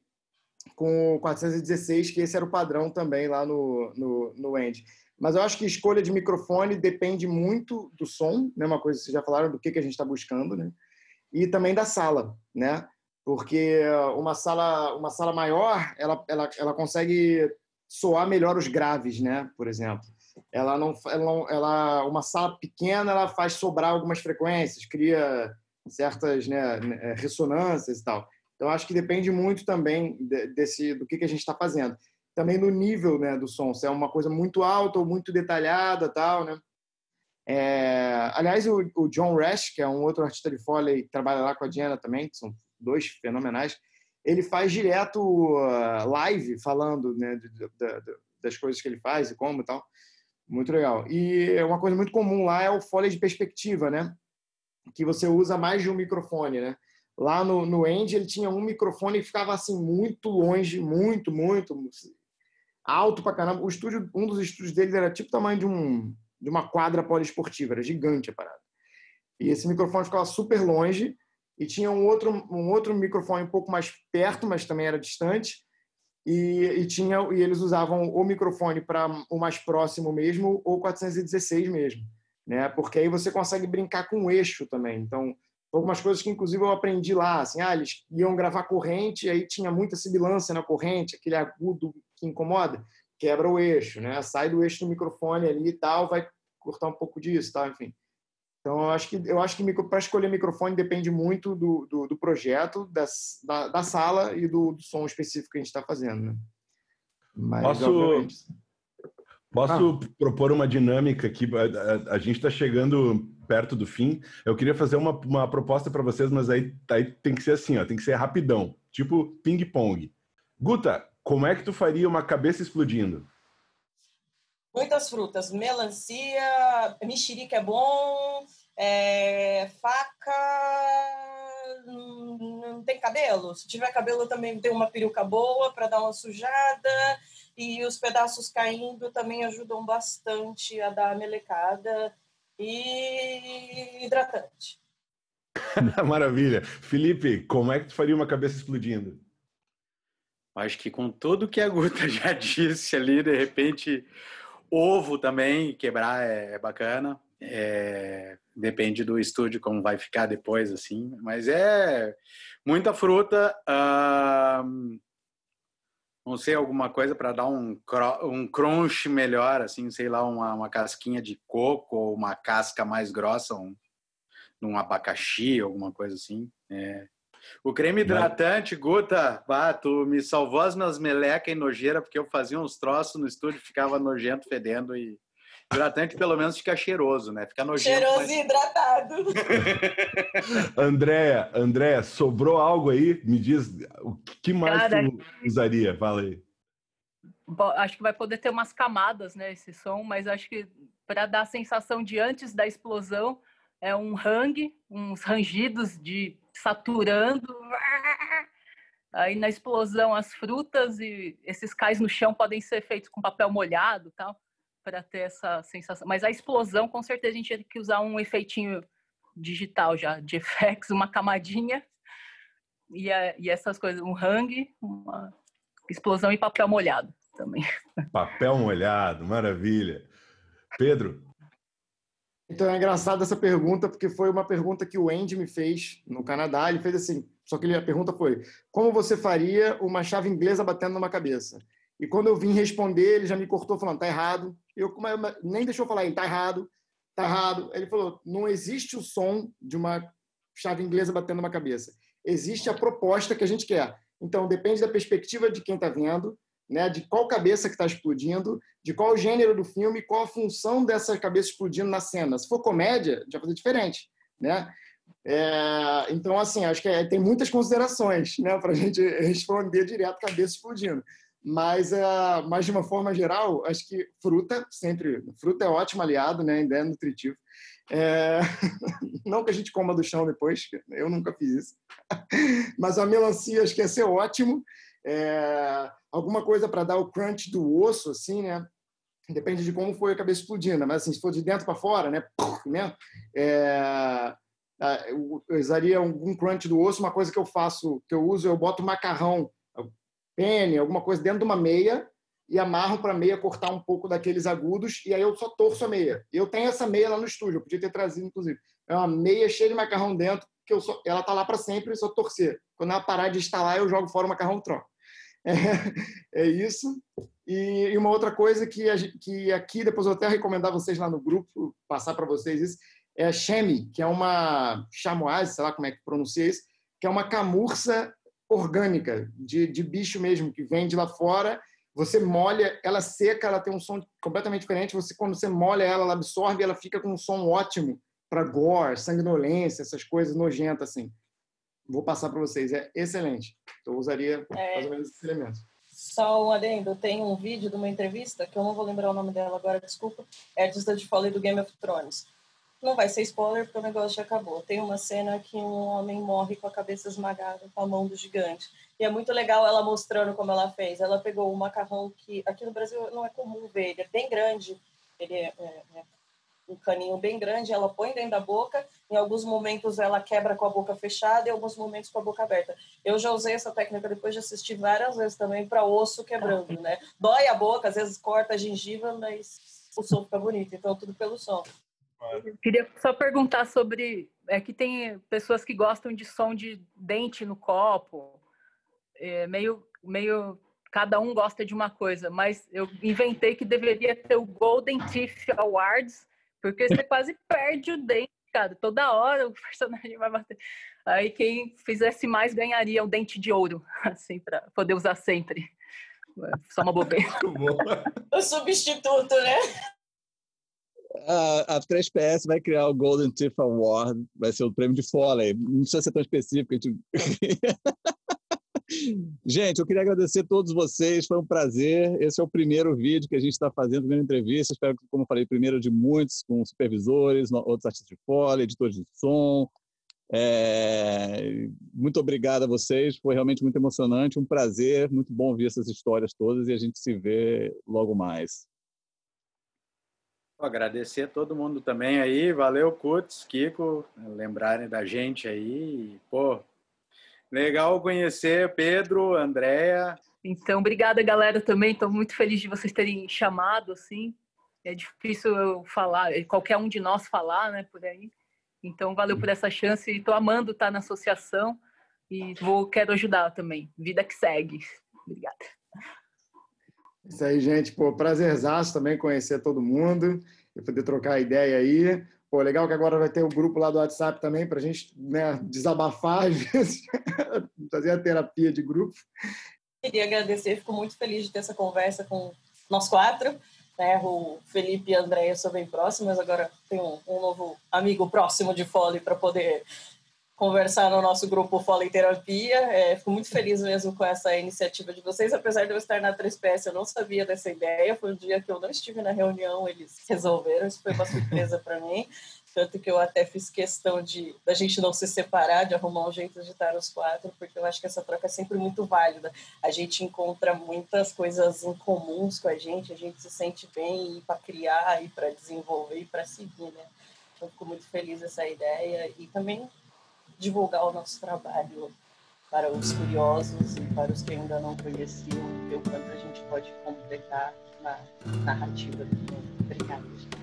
com o 416, que esse era o padrão também lá no, no, no End. Mas eu acho que escolha de microfone depende muito do som, né? Uma coisa que vocês já falaram do que, que a gente está buscando, né? E também da sala, né? Porque uma sala, uma sala maior, ela, ela, ela consegue soar melhor os graves, né? Por exemplo, ela não, ela, ela, uma sala pequena, ela faz sobrar algumas frequências, cria certas né, né, ressonâncias e tal. Então acho que depende muito também de- desse do que, que a gente está fazendo. Também no nível né, do som, se é uma coisa muito alta ou muito detalhada, tal, né? É, aliás, o, o John Rash, que é um outro artista de Foley que trabalha lá com a Diana também, que são dois fenomenais, ele faz direto uh, live falando né, das coisas que ele faz e como e tal. Muito legal. E uma coisa muito comum lá é o Foley de perspectiva, né? Que você usa mais de um microfone, né? Lá no, no End ele tinha um microfone que ficava assim muito longe, muito, muito alto pra caramba. O estúdio, um dos estúdios dele era tipo o tamanho de um de uma quadra poliesportiva, era gigante a parada. E esse microfone ficava super longe e tinha um outro um outro microfone um pouco mais perto, mas também era distante. E, e tinha e eles usavam o microfone para o mais próximo mesmo ou 416 mesmo, né? Porque aí você consegue brincar com o eixo também. Então, algumas coisas que inclusive eu aprendi lá, assim, ah, eles iam gravar corrente, aí tinha muita sibilância na corrente, aquele agudo que incomoda, quebra o eixo, né? Sai do eixo do microfone ali e tal, vai cortar um pouco disso, tal, enfim. Então, eu acho que eu acho que para escolher microfone depende muito do, do, do projeto, das, da, da sala e do, do som específico que a gente está fazendo, né? Mas, Posso- obviamente, Posso propor uma dinâmica aqui? A, a- a gente está chegando perto do fim. Eu queria fazer uma, uma proposta para vocês, mas aí, aí tem que ser assim, ó, tem que ser rapidão, tipo ping-pong. Guta, como é que tu faria uma cabeça explodindo? Muitas frutas, melancia, mexerica é bom, é, faca, não tem cabelo. Se tiver cabelo também tem uma peruca boa para dar uma sujada e os pedaços caindo também ajudam bastante a dar a melecada e hidratante. Maravilha. Felipe, como é que tu faria uma cabeça explodindo? Acho que com tudo que a Guta já disse ali, de repente, ovo também, quebrar é, é bacana. É, depende do estúdio como vai ficar depois, assim. Mas é muita fruta. ahn, não sei, alguma coisa para dar um, um crunch melhor, assim, sei lá, uma, uma casquinha de coco ou uma casca mais grossa, um, um abacaxi, alguma coisa assim. É. O creme hidratante, Guta, bah, tu me salvou as minhas melecas e nojeira, porque eu fazia uns troços no estúdio, ficava nojento, fedendo e hidratante pelo menos fica cheiroso, né? Fica nojento. Cheiroso mas- e hidratado. Andréia, Andréia, sobrou algo aí? Me diz o que mais Cara, tu usaria? Fala aí. Acho que vai poder ter umas camadas, né, esse som, mas acho que para dar a sensação de antes da explosão é um hang, uns rangidos de saturando. Aí na explosão as frutas e esses cais no chão podem ser feitos com papel molhado, tal, para ter essa sensação. Mas a explosão, com certeza a gente tem que usar um efeitinho digital já, de effects, uma camadinha e, a- e essas coisas, um hang, uma explosão e papel molhado. também. Papel molhado, maravilha. Pedro? Então é engraçado essa pergunta, porque foi uma pergunta que o Andy me fez no Canadá. Ele fez assim: só que a pergunta foi: como você faria uma chave inglesa batendo numa cabeça? E quando eu vim responder, ele já me cortou falando: tá errado. Eu nem deixou eu falar, ele tá errado, tá errado. Ele falou: não existe o som de uma chave inglesa batendo numa cabeça. Existe a proposta que a gente quer. Então depende da perspectiva de quem está vendo, né, de qual cabeça que está explodindo, de qual gênero do filme, qual a função dessa cabeça explodindo na cena. Se for comédia, já fazer diferente, né? É, então, assim, acho que é, tem muitas considerações, né, para a gente responder direto cabeça explodindo. Mas, é, mas de uma forma geral, acho que fruta sempre, fruta é ótimo aliado, né, ainda é nutritivo. É, não que a gente coma do chão depois, eu nunca fiz isso. Mas a melancia acho que ia ser ótimo. É, alguma coisa para dar o crunch do osso, assim, né? Depende de como foi a cabeça explodindo, mas assim, se for de dentro para fora, né? né? É, eu usaria algum crunch do osso. Uma coisa que eu faço, que eu uso, eu boto macarrão, pene, alguma coisa dentro de uma meia e amarro para a meia cortar um pouco daqueles agudos e aí eu só torço a meia. Eu tenho essa meia lá no estúdio, eu podia ter trazido inclusive. É uma meia cheia de macarrão dentro que eu só, ela tá lá para sempre, só torcer. Quando ela parar de instalar, eu jogo fora o macarrão troco. É, é isso. E, e, uma outra coisa que, a, que aqui, depois eu até recomendar vocês lá no grupo, passar para vocês isso, é a chemi, que é uma chamoise, sei lá como é que pronuncia isso, que é uma camurça orgânica, de, de bicho mesmo, que vende lá fora. Você molha, ela seca, ela tem um som completamente diferente. Você, quando você molha ela, ela absorve, ela fica com um som ótimo para gore, sanguinolência, essas coisas nojentas assim. Vou passar para vocês, é excelente. Então, eu usaria é, mais ou menos esses elementos. Só um adendo, tem um vídeo de uma entrevista, que eu não vou lembrar o nome dela agora, desculpa, é de Foley do Game of Thrones. Não vai ser spoiler, porque o negócio já acabou. Tem uma cena que um homem morre com a cabeça esmagada, com a mão do gigante. E é muito legal ela mostrando como ela fez. Ela pegou um macarrão que aqui no Brasil não é comum ver, ele é bem grande, ele é, é, é um caninho bem grande, ela põe dentro da boca, em alguns momentos ela quebra com a boca fechada e em alguns momentos com a boca aberta. Eu já usei essa técnica depois de assistir várias vezes também para osso quebrando, né? Dói a boca, às vezes corta a gengiva, mas o som fica bonito, então tudo pelo som. Eu queria só perguntar sobre. É que tem pessoas que gostam de som de dente no copo, é meio, meio. Cada um gosta de uma coisa, mas eu inventei que deveria ter o Golden Teeth Awards, porque você quase perde o dente, cara. Toda hora o personagem vai bater. Aí quem fizesse mais ganharia o dente de ouro, assim, para poder usar sempre. Só uma bobeira. o substituto, né? a, a 3PS vai criar o Golden Teeth Award, vai ser o prêmio de Foley. Não precisa ser tão específico. Gente... gente, eu queria agradecer a todos vocês, foi um prazer. Esse é o primeiro vídeo que a gente está fazendo, primeira entrevista. Espero que, como falei, primeiro de muitos, com supervisores, outros artistas de Foley, editores de som. É... Muito obrigado a vocês, foi realmente muito emocionante, um prazer, muito bom ouvir essas histórias todas e a gente se vê logo mais. Agradecer a todo mundo também aí, valeu Kutz, Kiko, lembrarem da gente aí, pô, legal conhecer Pedro, Andréia. Então, obrigada galera também, estou muito feliz de vocês terem chamado, assim, é difícil eu falar, qualquer um de nós falar, né, por aí, então valeu por essa chance, estou amando estar na associação e vou, quero ajudar também, vida que segue, obrigada. Isso aí, gente. Pô, prazerzaço também conhecer todo mundo e poder trocar ideia aí. Pô, legal que agora vai ter o um grupo lá do WhatsApp também para a gente né, desabafar, às vezes, fazer a terapia de grupo. Queria agradecer, fico muito feliz de ter essa conversa com nós quatro. Né? O Felipe e a Andréia são bem próximos, agora tem um, um novo amigo próximo de Fole para poder conversar no nosso grupo Fala em Terapia. É, fico muito feliz mesmo com essa iniciativa de vocês. Apesar de eu estar na 3PS, eu não sabia dessa ideia. Foi um dia que eu não estive na reunião, eles resolveram. Isso foi uma surpresa para mim. Tanto que eu até fiz questão de da gente não se separar, de arrumar um jeito de estar os quatro, porque eu acho que essa troca é sempre muito válida. A gente encontra muitas coisas em comuns com a gente, a gente se sente bem para criar e para desenvolver e para seguir, né? Então, fico muito feliz essa ideia e também divulgar o nosso trabalho para os curiosos e para os que ainda não conheciam, ver o quanto a gente pode completar na narrativa. Obrigada, gente.